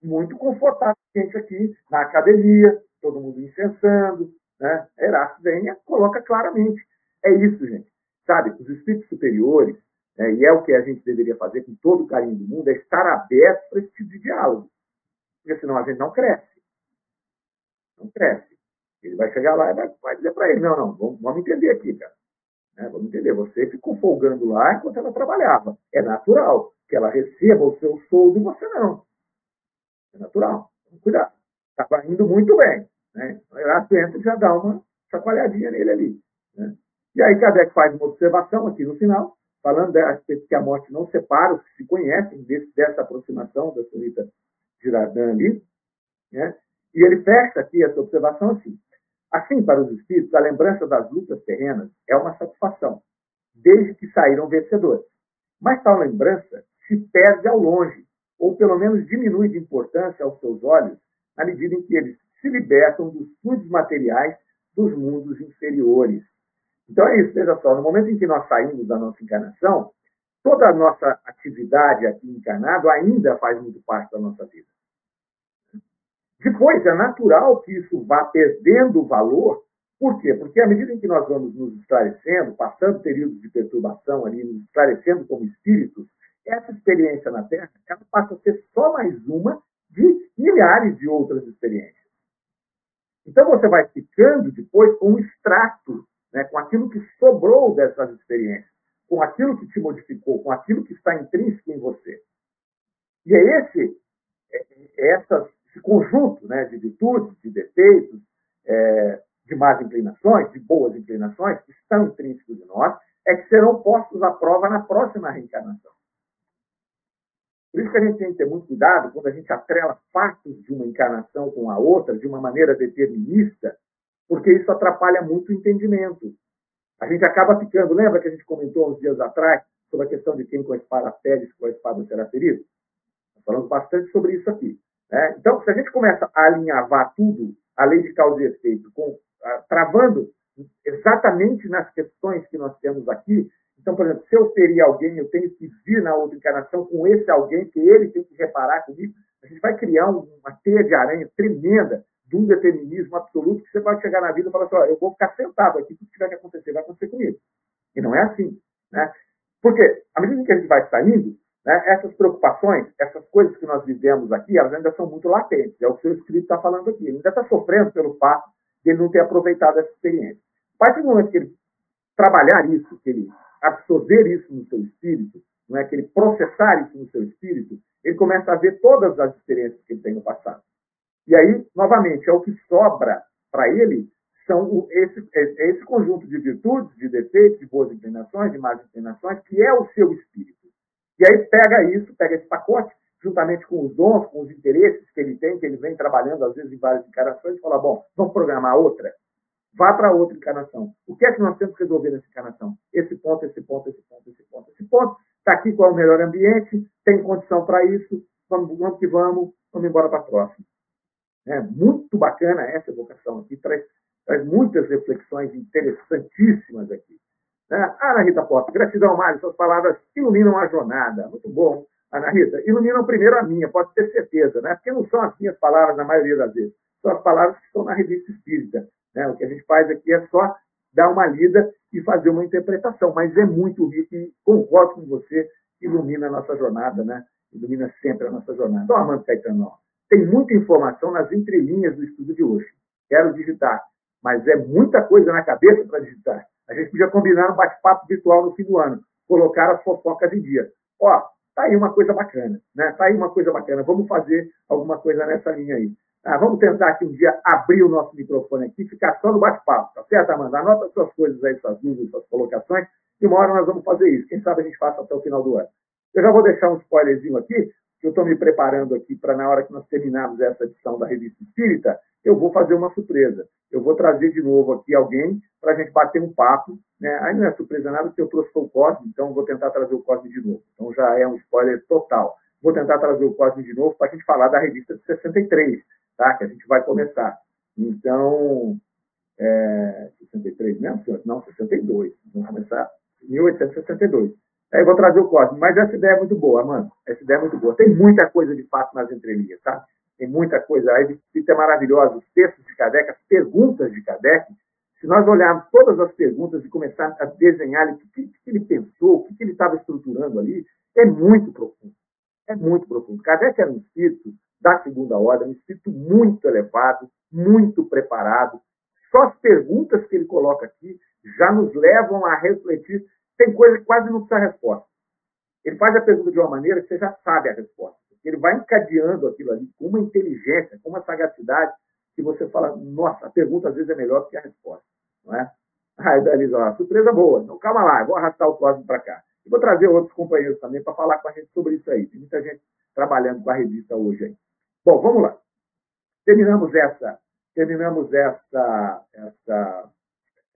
muito confortável, gente aqui na academia, todo mundo incensando, né? Erasto vem e coloca claramente. É isso, gente. Sabe, os espíritos superiores, né, e é o que a gente deveria fazer com todo o carinho do mundo, é estar aberto para esse tipo de diálogo. Porque senão a gente não cresce. Não cresce. Ele vai chegar lá e vai, vai dizer para ele, não, não, vamos, vamos entender aqui, cara. Né? Vamos entender, você ficou folgando lá enquanto ela trabalhava. É natural que ela receba o seu soldo e você não. É natural. Cuidar. Estava indo muito bem. Né? Entra e já dá uma chacoalhadinha nele ali. Né? E aí Kardec faz uma observação aqui no final, falando a que a morte não separa os que se conhecem desse, dessa aproximação da senhorita Girardin ali. Né? E ele fecha aqui essa observação assim. Assim, para os espíritos, a lembrança das lutas terrenas é uma satisfação, desde que saíram vencedores. Mas tal lembrança se perde ao longe, ou pelo menos diminui de importância aos seus olhos, na medida em que eles se libertam dos fluidos materiais dos mundos inferiores. Então é isso, veja só, no momento em que nós saímos da nossa encarnação, toda a nossa atividade aqui encarnado ainda faz muito parte da nossa vida. Depois, é natural que isso vá perdendo valor. Por quê? Porque à medida em que nós vamos nos esclarecendo, passando períodos de perturbação ali, nos esclarecendo como espíritos, essa experiência na Terra ela passa a ser só mais uma de milhares de outras experiências. Então você vai ficando depois com um extrato, né, com aquilo que sobrou dessas experiências, com aquilo que te modificou, com aquilo que está intrínseco em você. E é esse, é, é essas esse conjunto né, de virtudes, de defeitos, é, de más inclinações, de boas inclinações, que estão intrínsecos de nós, é que serão postos à prova na próxima reencarnação. Por isso que a gente tem que ter muito cuidado quando a gente atrela fatos de uma encarnação com a outra de uma maneira determinista, porque isso atrapalha muito o entendimento. A gente acaba ficando, lembra que a gente comentou uns dias atrás sobre a questão de quem com a espada pede, com a espada será ferido? Falamos bastante sobre isso aqui. Né? Então, se a gente começa a alinhavar tudo, a lei de causa e efeito, com, uh, travando exatamente nas questões que nós temos aqui, então, por exemplo, se eu ferir alguém, eu tenho que vir na outra encarnação com esse alguém, que ele tem que reparar comigo, a gente vai criar uma teia de aranha tremenda de um determinismo absoluto que você vai chegar na vida e falar assim, ó, eu vou ficar sentado aqui, tudo que tiver que acontecer vai acontecer comigo. E não é assim. Né? Porque, à medida que a gente vai saindo, né? Essas preocupações, essas coisas que nós vivemos aqui, elas ainda são muito latentes. É o que o escrito está falando aqui. Ele ainda está sofrendo pelo fato de ele não ter aproveitado essa experiência. A partir do momento que ele trabalhar isso, que ele absorver isso no seu espírito, não é que ele processar isso no seu espírito, ele começa a ver todas as experiências que ele tem no passado. E aí, novamente, é o que sobra para ele são o, esse, é, é esse conjunto de virtudes, de defeitos, de boas inclinações, de más inclinações, que é o seu espírito. E aí pega isso, pega esse pacote, juntamente com os dons, com os interesses que ele tem, que ele vem trabalhando, às vezes, em várias encarnações, e fala, bom, vamos programar outra? Vá para outra encarnação. O que é que nós temos que resolver nessa encarnação? Esse ponto, esse ponto, esse ponto, esse ponto, esse ponto. Está aqui qual é o melhor ambiente, tem condição para isso, vamos, vamos que vamos, vamos embora para a próxima. É muito bacana essa evocação aqui, traz, traz muitas reflexões interessantíssimas aqui. Né? Ana Rita Porta, gratidão, Mário, suas palavras iluminam a jornada. Muito bom, Ana Rita. Iluminam primeiro a minha, pode ter certeza, né? porque não são as minhas palavras na maioria das vezes, são as palavras que estão na revista espírita. Né? O que a gente faz aqui é só dar uma lida e fazer uma interpretação, mas é muito rico e concordo com você, ilumina a nossa jornada, né? ilumina sempre a nossa jornada. Então, Armando Caetano, tem muita informação nas entrelinhas do estudo de hoje. Quero digitar, mas é muita coisa na cabeça para digitar. A gente podia combinar um bate-papo virtual no fim do ano, colocar as fofocas em dia. Ó, tá aí uma coisa bacana, né? Tá aí uma coisa bacana. Vamos fazer alguma coisa nessa linha aí. Ah, vamos tentar aqui um dia abrir o nosso microfone aqui ficar só no bate-papo, tá certo, Amanda? Anota suas coisas aí, suas dúvidas, suas colocações, e uma hora nós vamos fazer isso. Quem sabe a gente faça até o final do ano. Eu já vou deixar um spoilerzinho aqui, eu estou me preparando aqui para, na hora que nós terminarmos essa edição da Revista Espírita, eu vou fazer uma surpresa. Eu vou trazer de novo aqui alguém para a gente bater um papo. Né? Aí não é surpresa nada, porque eu trouxe o Cosme, então vou tentar trazer o Cosme de novo. Então já é um spoiler total. Vou tentar trazer o Cosme de novo para a gente falar da revista de 63, tá? que a gente vai começar. Então, é, 63 mesmo, senhor? Não, 62. Vamos começar 1862. Aí eu vou trazer o Cosme. Mas essa ideia é muito boa, mano. Essa ideia é muito boa. Tem muita coisa de fato nas entrelinhas, tá? Tem muita coisa. A revista é maravilhosa. Os textos de Kardec, as perguntas de Kardec. Se nós olharmos todas as perguntas e começarmos a desenhar o que, que, ele pensou, o que, que ele estava estruturando ali, é muito profundo. É muito profundo. Kardec era um espírito da segunda ordem, um espírito muito elevado, muito preparado. Só as perguntas que ele coloca aqui já nos levam a refletir tem coisa que quase não precisa resposta. Ele faz a pergunta de uma maneira que você já sabe a resposta. Ele vai encadeando aquilo ali com uma inteligência, com uma sagacidade, que você fala, nossa, a pergunta às vezes é melhor do que a resposta. Não é? Aí daí diz, ó, surpresa boa. Então calma lá, vou arrastar o Cosmo para cá. E vou trazer outros companheiros também para falar com a gente sobre isso aí. Tem muita gente trabalhando com a revista hoje aí. Bom, vamos lá. Terminamos essa, terminamos essa, essa,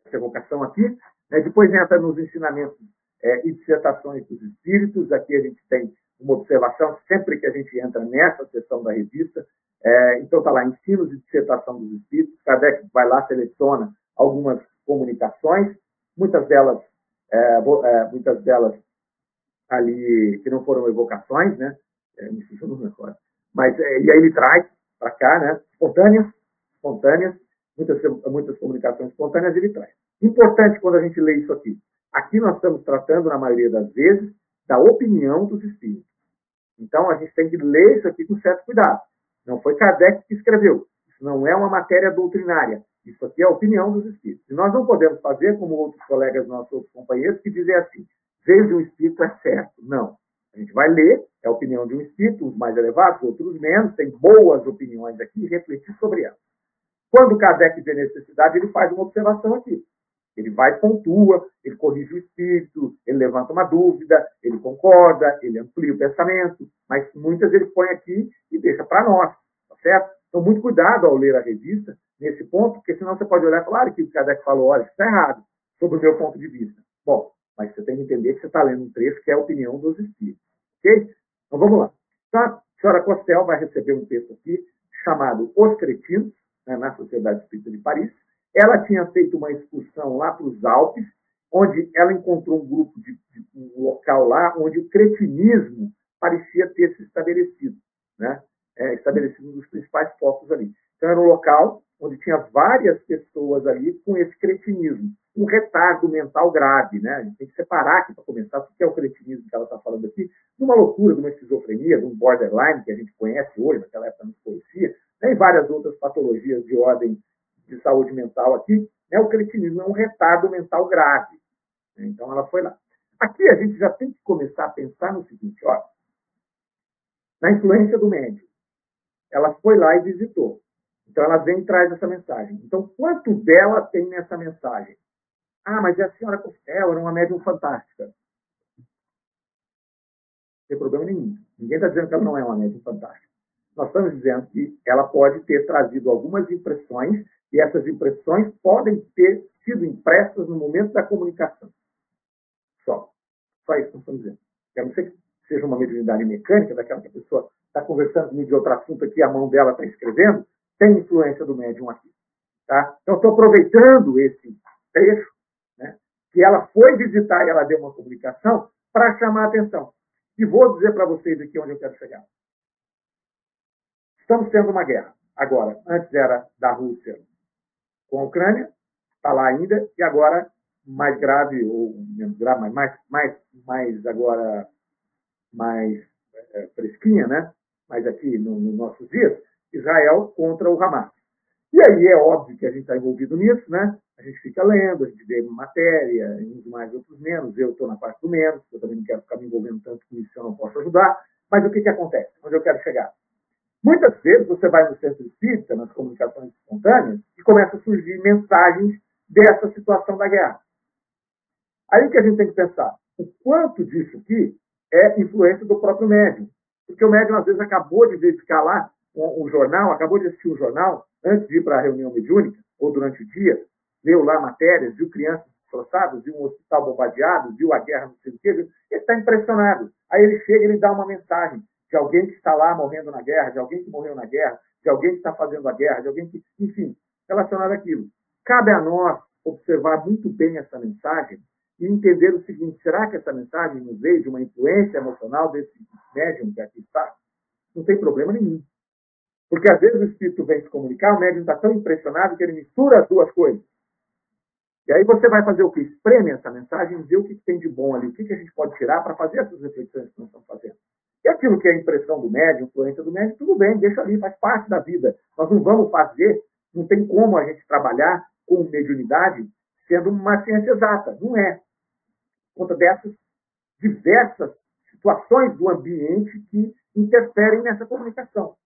essa evocação aqui. Né? Depois entra nos ensinamentos é, e dissertações dos espíritos. Aqui a gente tem uma observação sempre que a gente entra nessa sessão da revista. É, então está lá, ensinos e dissertação dos espíritos. Kardec vai lá, seleciona algumas comunicações, muitas delas, é, é muitas delas ali que não foram evocações, né? É, me Mas, é, e aí ele traz para cá, né? Espontâneas, espontâneas, muitas, muitas comunicações espontâneas ele traz. Importante quando a gente lê isso aqui. Aqui nós estamos tratando, na maioria das vezes, da opinião dos espíritos. Então a gente tem que ler isso aqui com certo cuidado. Não foi Kardec que escreveu. Isso não é uma matéria doutrinária. Isso aqui é a opinião dos espíritos. E nós não podemos fazer como outros colegas nossos, outros companheiros, que dizem assim: veja um espírito é certo. Não. A gente vai ler, é a opinião de uns mais elevados, outros menos, tem boas opiniões aqui refletir sobre elas. Quando Kardec vê necessidade, ele faz uma observação aqui. Ele vai, pontua, ele corrige o espírito, ele levanta uma dúvida, ele concorda, ele amplia o pensamento, mas muitas ele põe aqui e deixa para nós, tá certo? Então, muito cuidado ao ler a revista nesse ponto, porque senão você pode olhar e falar, que o Kardec falou, olha, isso está errado, sob o meu ponto de vista. Bom, mas você tem que entender que você está lendo um trecho que é a opinião dos espíritos, ok? Então, vamos lá. Então, a senhora Costel vai receber um texto aqui chamado Os Cretinos, né, na Sociedade Espírita de Paris, ela tinha feito uma excursão lá para os Alpes, onde ela encontrou um grupo de, de, um local lá onde o cretinismo parecia ter se estabelecido, né? É, estabelecido um dos principais focos ali. Então era um local onde tinha várias pessoas ali com esse cretinismo, um retardo mental grave, né? A gente tem que separar aqui para começar o que é o cretinismo que ela está falando aqui, de uma loucura, de uma esquizofrenia, de um borderline que a gente conhece hoje, naquela época não se conhecia, né? e várias outras patologias de ordem de saúde mental aqui, né, o cretinismo é um retardo mental grave. Então, ela foi lá. Aqui a gente já tem que começar a pensar no seguinte, ó, na influência do médium. Ela foi lá e visitou. Então ela vem e traz essa mensagem. Então, quanto dela tem nessa mensagem? Ah, mas é a senhora Costel era uma médium fantástica. Não tem problema nenhum. Ninguém está dizendo que ela não é uma médium fantástica. Nós estamos dizendo que ela pode ter trazido algumas impressões e essas impressões podem ter sido impressas no momento da comunicação. Só. Só isso que nós estamos dizendo. A não ser que seja uma mediunidade mecânica, daquela que a pessoa está conversando comigo de outro assunto aqui, a mão dela está escrevendo, tem influência do médium aqui. Tá? Então, estou aproveitando esse trecho, que ela foi visitar e ela deu uma comunicação, para chamar a atenção. E vou dizer para vocês aqui onde eu quero chegar. Estamos tendo uma guerra. Agora, antes era da Rússia com a Ucrânia, está lá ainda, e agora mais grave, ou menos grave, mas mais, mais, mais agora mais é, fresquinha, né? Mas aqui nos no nossos dias, Israel contra o Hamas. E aí é óbvio que a gente está envolvido nisso, né? A gente fica lendo, a gente vê matéria, uns mais, outros menos. Eu estou na parte do menos, eu também não quero ficar me envolvendo tanto com isso, eu não posso ajudar. Mas o que, que acontece? Onde eu quero chegar? Muitas vezes você vai no centro espírita, nas comunicações espontâneas, e começa a surgir mensagens dessa situação da guerra. Aí que a gente tem que pensar, o quanto disso aqui é influência do próprio médium. Porque o médium, às vezes, acabou de verificar lá um, um jornal, acabou de assistir um jornal, antes de ir para a reunião mediúnica, ou durante o dia, leu lá matérias, viu crianças destroçadas, viu um hospital bombardeado, viu a guerra, não sei o quê, ele está impressionado. Aí ele chega e ele dá uma mensagem de alguém que está lá morrendo na guerra, de alguém que morreu na guerra, de alguém que está fazendo a guerra, de alguém que, enfim, relacionado àquilo. Cabe a nós observar muito bem essa mensagem e entender o seguinte: será que essa mensagem nos veio de uma influência emocional desse médium que aqui está? Não tem problema nenhum. Porque às vezes o espírito vem se comunicar, o médium está tão impressionado que ele mistura as duas coisas. E aí você vai fazer o que? Espreme essa mensagem, ver o que tem de bom ali, o que a gente pode tirar para fazer essas reflexões que nós estamos fazendo. E aquilo que é a impressão do médium, influência do médium, tudo bem, deixa ali, faz parte da vida. Nós não vamos fazer, não tem como a gente trabalhar com mediunidade sendo uma ciência exata. Não é. Por conta dessas diversas situações do ambiente que interferem nessa comunicação.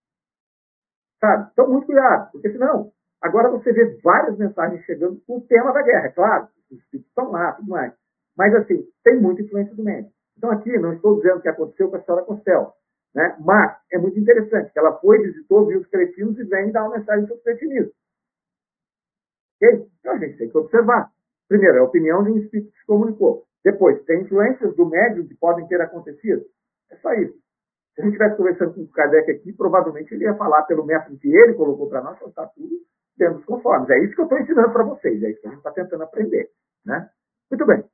Sabe? Então, muito cuidado, porque senão, agora você vê várias mensagens chegando com o tema da guerra, é claro, os espíritos estão lá, tudo mais. Mas, assim, tem muita influência do médico. Então, aqui, não estou dizendo o que aconteceu com a senhora Costel, né? mas é muito interessante que ela foi, visitou, viu os cretinos e vem dar uma mensagem sobre o cretinismo. Ok? Então, a gente tem que observar. Primeiro, é a opinião de um espírito que se comunicou. Depois, tem influências do médium que podem ter acontecido. É só isso. Se a gente estivesse conversando com o Kardec aqui, provavelmente ele ia falar pelo método que ele colocou para nós, está tudo dentro dos conformes. É isso que eu estou ensinando para vocês, é isso que a gente está tentando aprender. Né? Muito bem.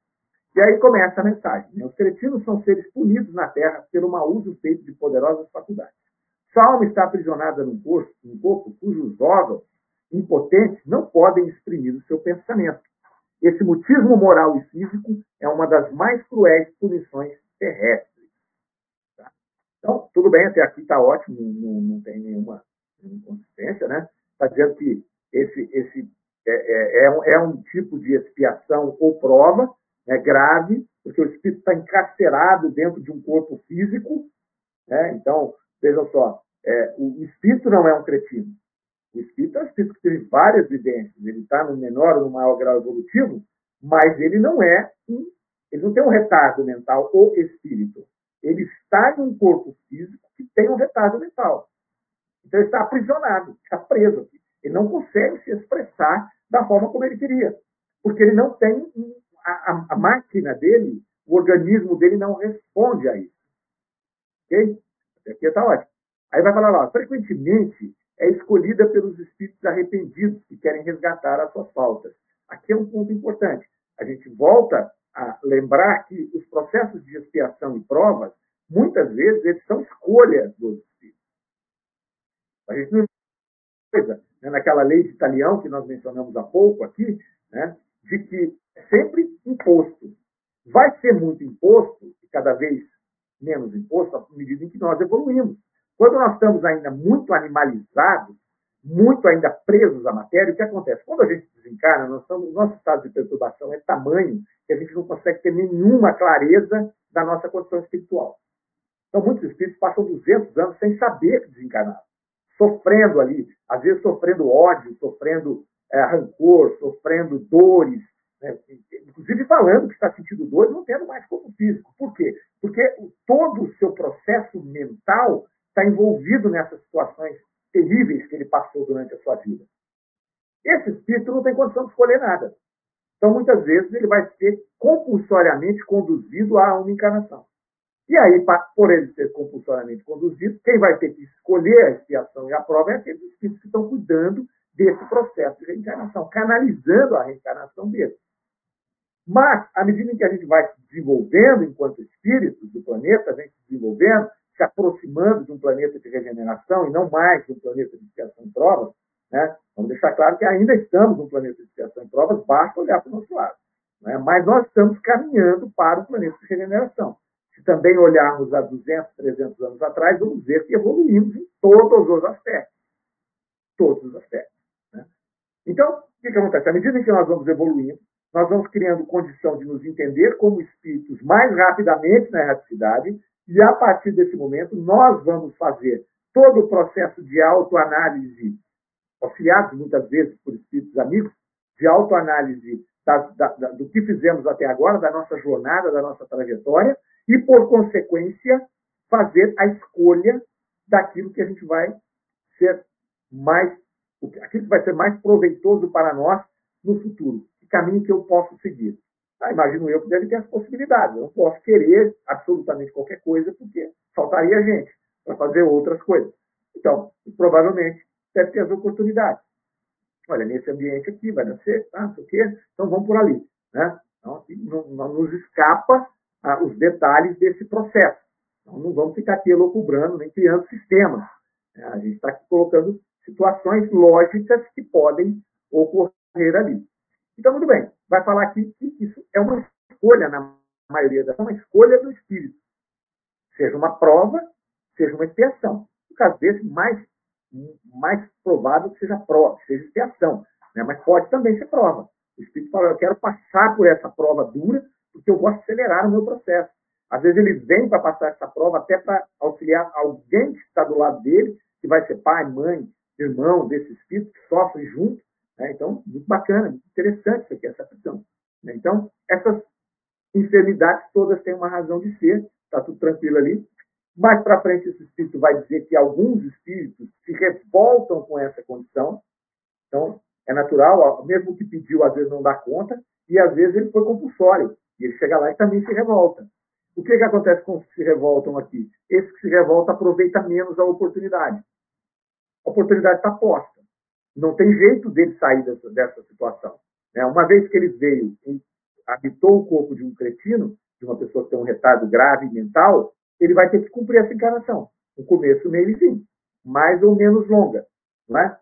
E aí começa a mensagem. Né? Os cretinos são seres punidos na Terra pelo mau uso feito de poderosas faculdades. Sua alma está aprisionada num corpo, num corpo cujos órgãos impotentes não podem exprimir o seu pensamento. Esse mutismo moral e físico é uma das mais cruéis punições terrestres. Então, tudo bem, até aqui está ótimo, não, não, tem nenhuma inconsistência, né? Está dizendo que esse, esse é, é, é, um, é um tipo de expiação ou prova é grave, porque o espírito está encarcerado dentro de um corpo físico. Né? Então, vejam só, é, o espírito não é um cretino. O espírito é um espírito que teve várias vivências. Ele está no menor ou no maior grau evolutivo, mas ele não é um, ele não tem um retardo mental ou espírito. Ele está em um corpo físico que tem um retardo mental. Então ele está aprisionado, está preso. Ele não consegue se expressar da forma como ele queria, porque ele não tem a, a, máquina dele, o organismo dele não responde a isso. Ok? Aqui está ótimo. Aí vai falar lá, frequentemente é escolhida pelos espíritos arrependidos que querem resgatar as suas faltas. Aqui é um ponto importante. A gente volta a lembrar que os processos de expiação e provas, muitas vezes, eles são escolhas dos espíritos. A gente não coisa, né, naquela lei de Italião que nós mencionamos há pouco aqui, né, de que é sempre imposto. Vai ser muito imposto, e cada vez menos imposto, à medida em que nós evoluímos. Quando nós estamos ainda muito animalizados, muito ainda presos à matéria, o que acontece? Quando a gente desencarna, nós estamos, nosso estado de perturbação é tamanho que a gente não consegue ter nenhuma clareza da nossa condição espiritual. Então, muitos espíritos passam 200 anos sem saber que desencarnaram, sofrendo ali, às vezes sofrendo ódio, sofrendo é, rancor, sofrendo dores, né? inclusive falando que está sentindo dor não tendo mais corpo físico. Por quê? Porque todo o seu processo mental está envolvido nessas situações terríveis que ele passou durante a sua vida. Esse espírito não tem condição de escolher nada. Então, muitas vezes, ele vai ser compulsoriamente conduzido a uma encarnação. E aí, por ele ser compulsoriamente conduzido, quem vai ter que escolher a expiação e a prova é aqueles espíritos que estão cuidando desse processo de reencarnação, canalizando a reencarnação dele. Mas, à medida em que a gente vai se desenvolvendo enquanto espíritos do planeta, a gente se desenvolvendo, se aproximando de um planeta de regeneração e não mais de um planeta de expiação e provas, né? vamos deixar claro que ainda estamos num planeta de expiação e provas, basta olhar para o nosso lado. Né? Mas nós estamos caminhando para o planeta de regeneração. Se também olharmos há 200, 300 anos atrás, vamos ver que evoluímos em todos os aspectos. Todos os aspectos. Né? Então, o que, que acontece? À medida que nós vamos evoluindo, nós vamos criando condição de nos entender como espíritos mais rapidamente na erraticidade, e a partir desse momento nós vamos fazer todo o processo de autoanálise, auxiliados muitas vezes por espíritos amigos, de autoanálise da, da, da, do que fizemos até agora, da nossa jornada, da nossa trajetória, e, por consequência, fazer a escolha daquilo que a gente vai ser mais, aquilo que vai ser mais proveitoso para nós no futuro. Que caminho que eu posso seguir? Ah, imagino eu que deve ter as possibilidades. Eu não posso querer absolutamente qualquer coisa, porque faltaria gente para fazer outras coisas. Então, provavelmente, deve ter as oportunidades. Olha, nesse ambiente aqui vai nascer, tá, não sei o quê, então vamos por ali. Né? Então, não, não nos escapa ah, os detalhes desse processo. Então, não vamos ficar aqui elocubrando, nem criando sistemas. Né? A gente está aqui colocando situações lógicas que podem ocorrer ali. Então, muito bem, vai falar aqui que isso é uma escolha, na maioria das uma escolha do espírito. Seja uma prova, seja uma expiação. No caso desse, mais, mais provável que seja prova, que seja expiação. Né? Mas pode também ser prova. O espírito fala, eu quero passar por essa prova dura porque eu vou acelerar o meu processo. Às vezes ele vem para passar essa prova até para auxiliar alguém que está do lado dele, que vai ser pai, mãe, irmão desse espírito, que sofre junto. Né? Então, muito bacana, muito interessante isso aqui, essa questão. Né? Então, essas enfermidades todas têm uma razão de ser, está tudo tranquilo ali. Mais para frente, esse espírito vai dizer que alguns espíritos se revoltam com essa condição. Então, é natural, mesmo que pediu, às vezes não dá conta, e às vezes ele foi compulsório. E ele chega lá e também se revolta. O que, que acontece com os que se revoltam aqui? Esse que se revolta aproveita menos a oportunidade. A oportunidade está posta. Não tem jeito dele sair dessa, dessa situação. Né? Uma vez que ele veio e habitou o corpo de um cretino, de uma pessoa que tem um retardo grave mental, ele vai ter que cumprir essa encarnação. Um começo, meio e fim. Mais ou menos longa. Não é?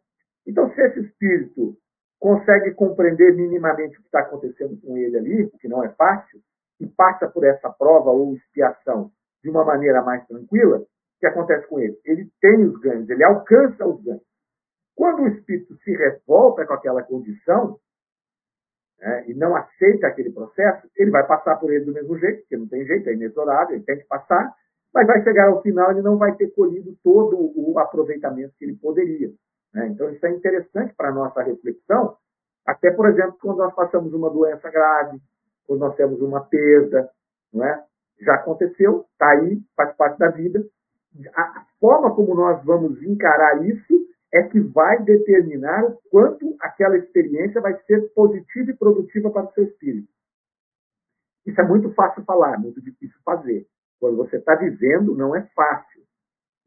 Então, se esse espírito consegue compreender minimamente o que está acontecendo com ele ali, que não é fácil, e passa por essa prova ou expiação de uma maneira mais tranquila, o que acontece com ele? Ele tem os ganhos, ele alcança os ganhos. Quando o espírito se revolta com aquela condição né, e não aceita aquele processo, ele vai passar por ele do mesmo jeito, porque não tem jeito, é inexorável, ele tem que passar, mas vai chegar ao final ele não vai ter colhido todo o aproveitamento que ele poderia. Né? Então, isso é interessante para a nossa reflexão, até, por exemplo, quando nós passamos uma doença grave, quando nós temos uma perda, não é? já aconteceu, está aí, faz parte da vida. A forma como nós vamos encarar isso é que vai determinar o quanto aquela experiência vai ser positiva e produtiva para o seu espírito. Isso é muito fácil falar, muito difícil fazer. Quando você está vivendo, não é fácil.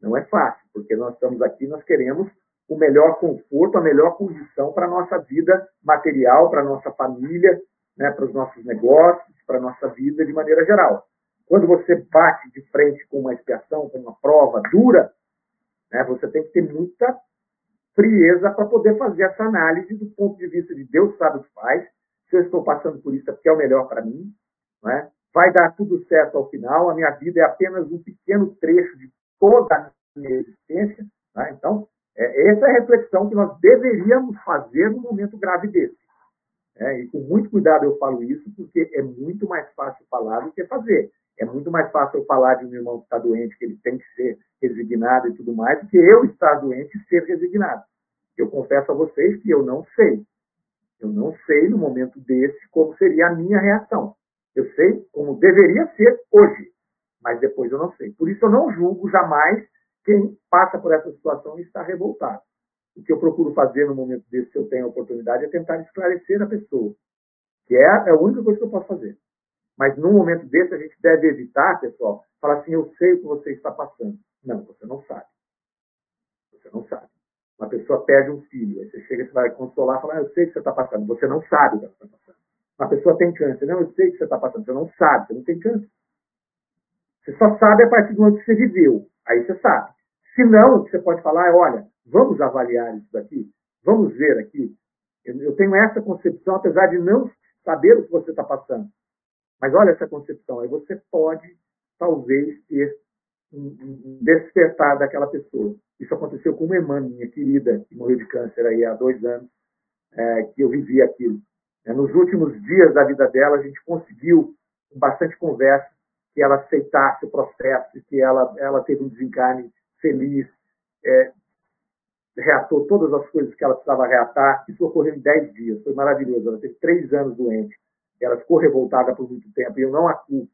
Não é fácil, porque nós estamos aqui, nós queremos o melhor conforto, a melhor condição para a nossa vida material, para a nossa família, né, para os nossos negócios, para a nossa vida de maneira geral. Quando você bate de frente com uma expiação, com uma prova dura, né, você tem que ter muita frieza para poder fazer essa análise do ponto de vista de Deus sabe o que faz, se eu estou passando por isso é porque é o melhor para mim, né? Vai dar tudo certo ao final, a minha vida é apenas um pequeno trecho de toda a minha existência. Né? Então, é, essa é a reflexão que nós deveríamos fazer no momento grave desse. É, e com muito cuidado eu falo isso, porque é muito mais fácil falar do que fazer. É muito mais fácil eu falar de um irmão que está doente, que ele tem que ser resignado e tudo mais, do que eu estar doente e ser resignado. Eu confesso a vocês que eu não sei. Eu não sei, no momento desse, como seria a minha reação. Eu sei como deveria ser hoje, mas depois eu não sei. Por isso eu não julgo jamais quem passa por essa situação e está revoltado. O que eu procuro fazer no momento desse, se eu tenho a oportunidade, é tentar esclarecer a pessoa, que é, é a única coisa que eu posso fazer. Mas num momento desse, a gente deve evitar, pessoal, falar assim: eu sei o que você está passando. Não, você não sabe. Você não sabe. Uma pessoa perde um filho, aí você chega e vai consolar e fala: ah, eu sei o que você está passando. Você não sabe o que você está passando. Uma pessoa tem câncer. Não, eu sei que você está passando. Você não sabe, você não tem câncer. Você só sabe a partir do momento que você viveu. Aí você sabe. Se não, o que você pode falar é: olha, vamos avaliar isso daqui, vamos ver aqui. Eu tenho essa concepção, apesar de não saber o que você está passando. Mas olha essa concepção, aí você pode, talvez, ter um, despertar daquela pessoa. Isso aconteceu com uma irmã minha querida, que morreu de câncer aí há dois anos, é, que eu vivi aquilo. É, nos últimos dias da vida dela, a gente conseguiu, com bastante conversa, que ela aceitasse o processo, que ela, ela teve um desencarne feliz, é, reatou todas as coisas que ela precisava reatar. Isso ocorreu em 10 dias, foi maravilhoso. Ela teve três anos doente. Ela ficou revoltada por muito tempo, e eu não a culpo.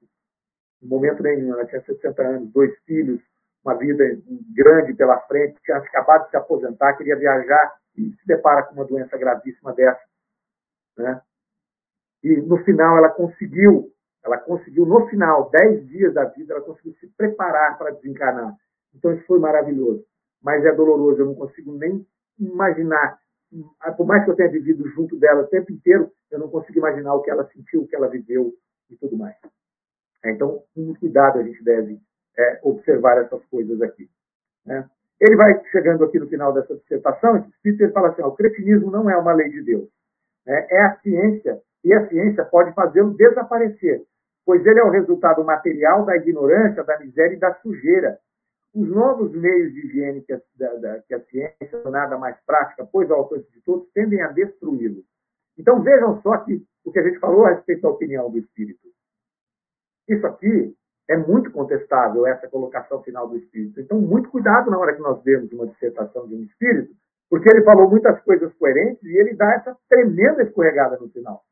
Em momento nenhum, ela tinha 60 anos, dois filhos, uma vida grande pela frente, tinha acabado de se aposentar, queria viajar e se depara com uma doença gravíssima dessa. Né? E no final ela conseguiu, ela conseguiu, no final, 10 dias da vida, ela conseguiu se preparar para desencarnar. Então isso foi maravilhoso. Mas é doloroso, eu não consigo nem imaginar por mais que eu tenha vivido junto dela o tempo inteiro, eu não consigo imaginar o que ela sentiu, o que ela viveu e tudo mais. É, então, com cuidado a gente deve é, observar essas coisas aqui. Né? Ele vai chegando aqui no final dessa dissertação, espírito ele fala assim: ó, o cretinismo não é uma lei de Deus. Né? É a ciência, e a ciência pode fazê-lo desaparecer, pois ele é o resultado material da ignorância, da miséria e da sujeira, os novos meios de higiene que a, da, que a ciência, nada mais prática, pois ao alcance de todos, tendem a destruí-lo. Então vejam só que o que a gente falou a respeito da opinião do espírito. Isso aqui é muito contestável, essa colocação final do espírito. Então, muito cuidado na hora que nós vemos uma dissertação de um espírito, porque ele falou muitas coisas coerentes e ele dá essa tremenda escorregada no final.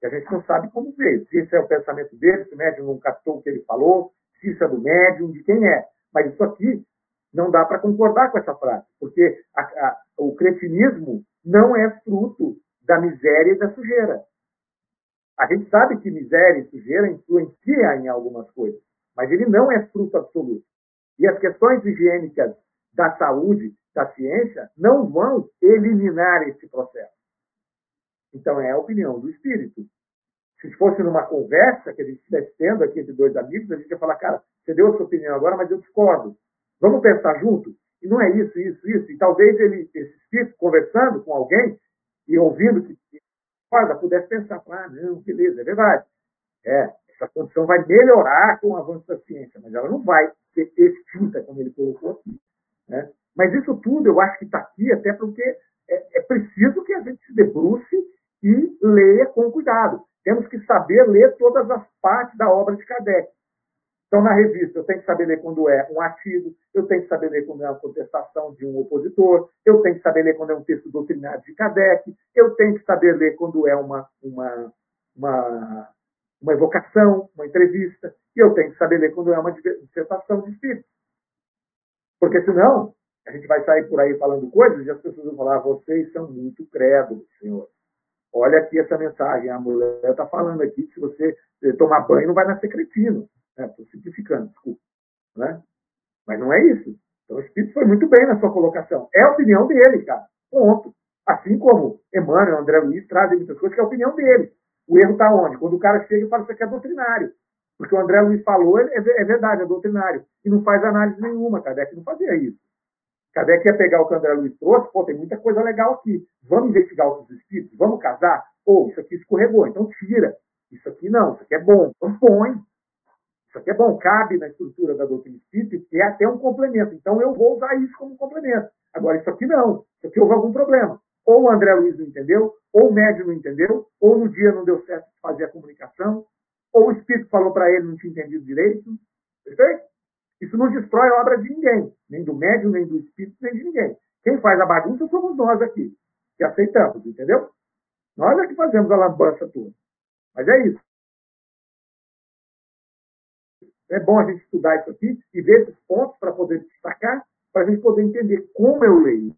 Que a gente não sabe como veio. Se esse é o pensamento dele, se o médium não captou o que ele falou, se isso é do médium, de quem é. Mas isso aqui não dá para concordar com essa frase, porque a, a, o cretinismo não é fruto da miséria e da sujeira. A gente sabe que miséria e sujeira influenciam em algumas coisas, mas ele não é fruto absoluto. E as questões higiênicas da saúde, da ciência, não vão eliminar esse processo. Então, é a opinião do espírito. Se fosse numa conversa que a gente estivesse tendo aqui entre dois amigos, a gente ia falar, cara, você deu a sua opinião agora, mas eu discordo. Vamos pensar junto? E não é isso, isso, isso. E talvez ele, esse espírito, conversando com alguém e ouvindo que discorda, pudesse pensar, ah, não, beleza, é verdade. É, essa condição vai melhorar com o avanço da ciência, mas ela não vai ser extinta, como ele colocou aqui. Né? Mas isso tudo eu acho que está aqui até porque é, é preciso que a gente se debruce e leia com cuidado. Temos que saber ler todas as partes da obra de Kardec. Então, na revista, eu tenho que saber ler quando é um artigo, eu tenho que saber ler quando é uma contestação de um opositor, eu tenho que saber ler quando é um texto doutrinário de Kardec, eu tenho que saber ler quando é uma, uma, uma, uma evocação, uma entrevista, e eu tenho que saber ler quando é uma dissertação de espírito. Porque senão, a gente vai sair por aí falando coisas e as pessoas vão falar: vocês são muito crédulos, senhor. Olha aqui essa mensagem, a mulher está falando aqui que se você tomar banho não vai nascer cretino. Estou né? simplificando, desculpa. Né? Mas não é isso. Então o Espírito foi muito bem na sua colocação. É a opinião dele, cara. Ponto. Assim como Emmanuel, André Luiz trazem muitas coisas que é a opinião dele. O erro está onde? Quando o cara chega e fala que isso aqui é doutrinário. Porque o André Luiz falou, é, é verdade, é doutrinário. E não faz análise nenhuma. Kardec não fazia isso. Kardec ia pegar o que o André Luiz trouxe, pô, tem muita coisa legal aqui. Vamos investigar outros espíritos? Vamos casar? Ou isso aqui escorregou, então tira. Isso aqui não, isso aqui é bom, então põe. Isso aqui é bom, cabe na estrutura da doutrina espírita e é até um complemento. Então eu vou usar isso como complemento. Agora, isso aqui não. Isso aqui houve algum problema. ou o André Luiz não entendeu, ou o médio não entendeu, ou no dia não deu certo de fazer a comunicação, ou o espírito falou para ele não tinha entendido direito. Perfeito? Isso não destrói a obra de ninguém, nem do médium, nem do espírito, nem de ninguém. Quem faz a bagunça somos nós aqui, que aceitamos, entendeu? Nós é que fazemos a lambança toda. Mas é isso. É bom a gente estudar isso aqui e ver esses pontos para poder destacar, para a gente poder entender como eu leio.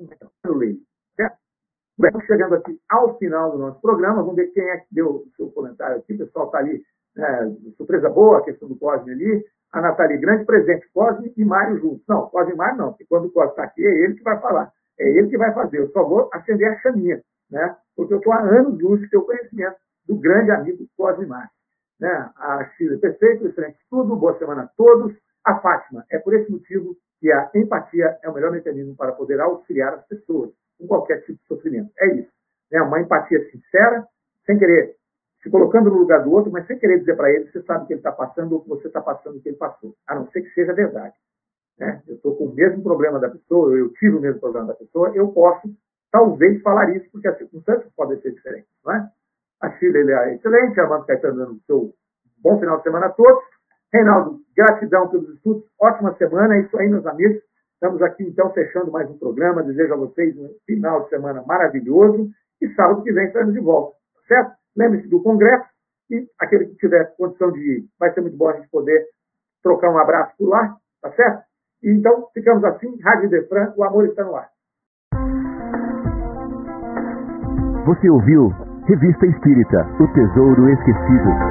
Então, eu leio. Certo? Chegando aqui ao final do nosso programa, vamos ver quem é que deu o seu comentário aqui. O pessoal está ali, né, surpresa boa, a questão do Cosme ali. A Nathalie, grande presente, Cosme e Mário juntos. Não, Cosme e Mário não, porque quando o Cosme está aqui, é ele que vai falar. É ele que vai fazer. Eu só vou acender a chaminha, né? Porque eu estou há anos luz de seu conhecimento do grande amigo Cosme Mário. Né? A Chile perfeito, excelente tudo, boa semana a todos. A Fátima, é por esse motivo que a empatia é o melhor mecanismo para poder auxiliar as pessoas com qualquer tipo de sofrimento. É isso. Né? Uma empatia sincera, sem querer se colocando no lugar do outro, mas sem querer dizer para ele você sabe o que ele está passando ou que você está passando o que ele passou, a não ser que seja verdade. Né? Eu estou com o mesmo problema da pessoa, eu tive o mesmo problema da pessoa, eu posso talvez falar isso, porque as circunstâncias podem ser diferentes. Não é? A Chile é excelente, Armando Caetano dando seu bom final de semana a todos. Reinaldo, gratidão pelos estudos, ótima semana, é isso aí, meus amigos. Estamos aqui, então, fechando mais um programa. Desejo a vocês um final de semana maravilhoso e sábado que vem estaremos de volta, certo? Lembre-se do Congresso e aquele que tiver condição de ir, vai ser muito bom a gente poder trocar um abraço por lá, tá certo? E, então, ficamos assim. Rádio Defran, o amor está no ar. Você ouviu Revista Espírita, O Tesouro Esquecido.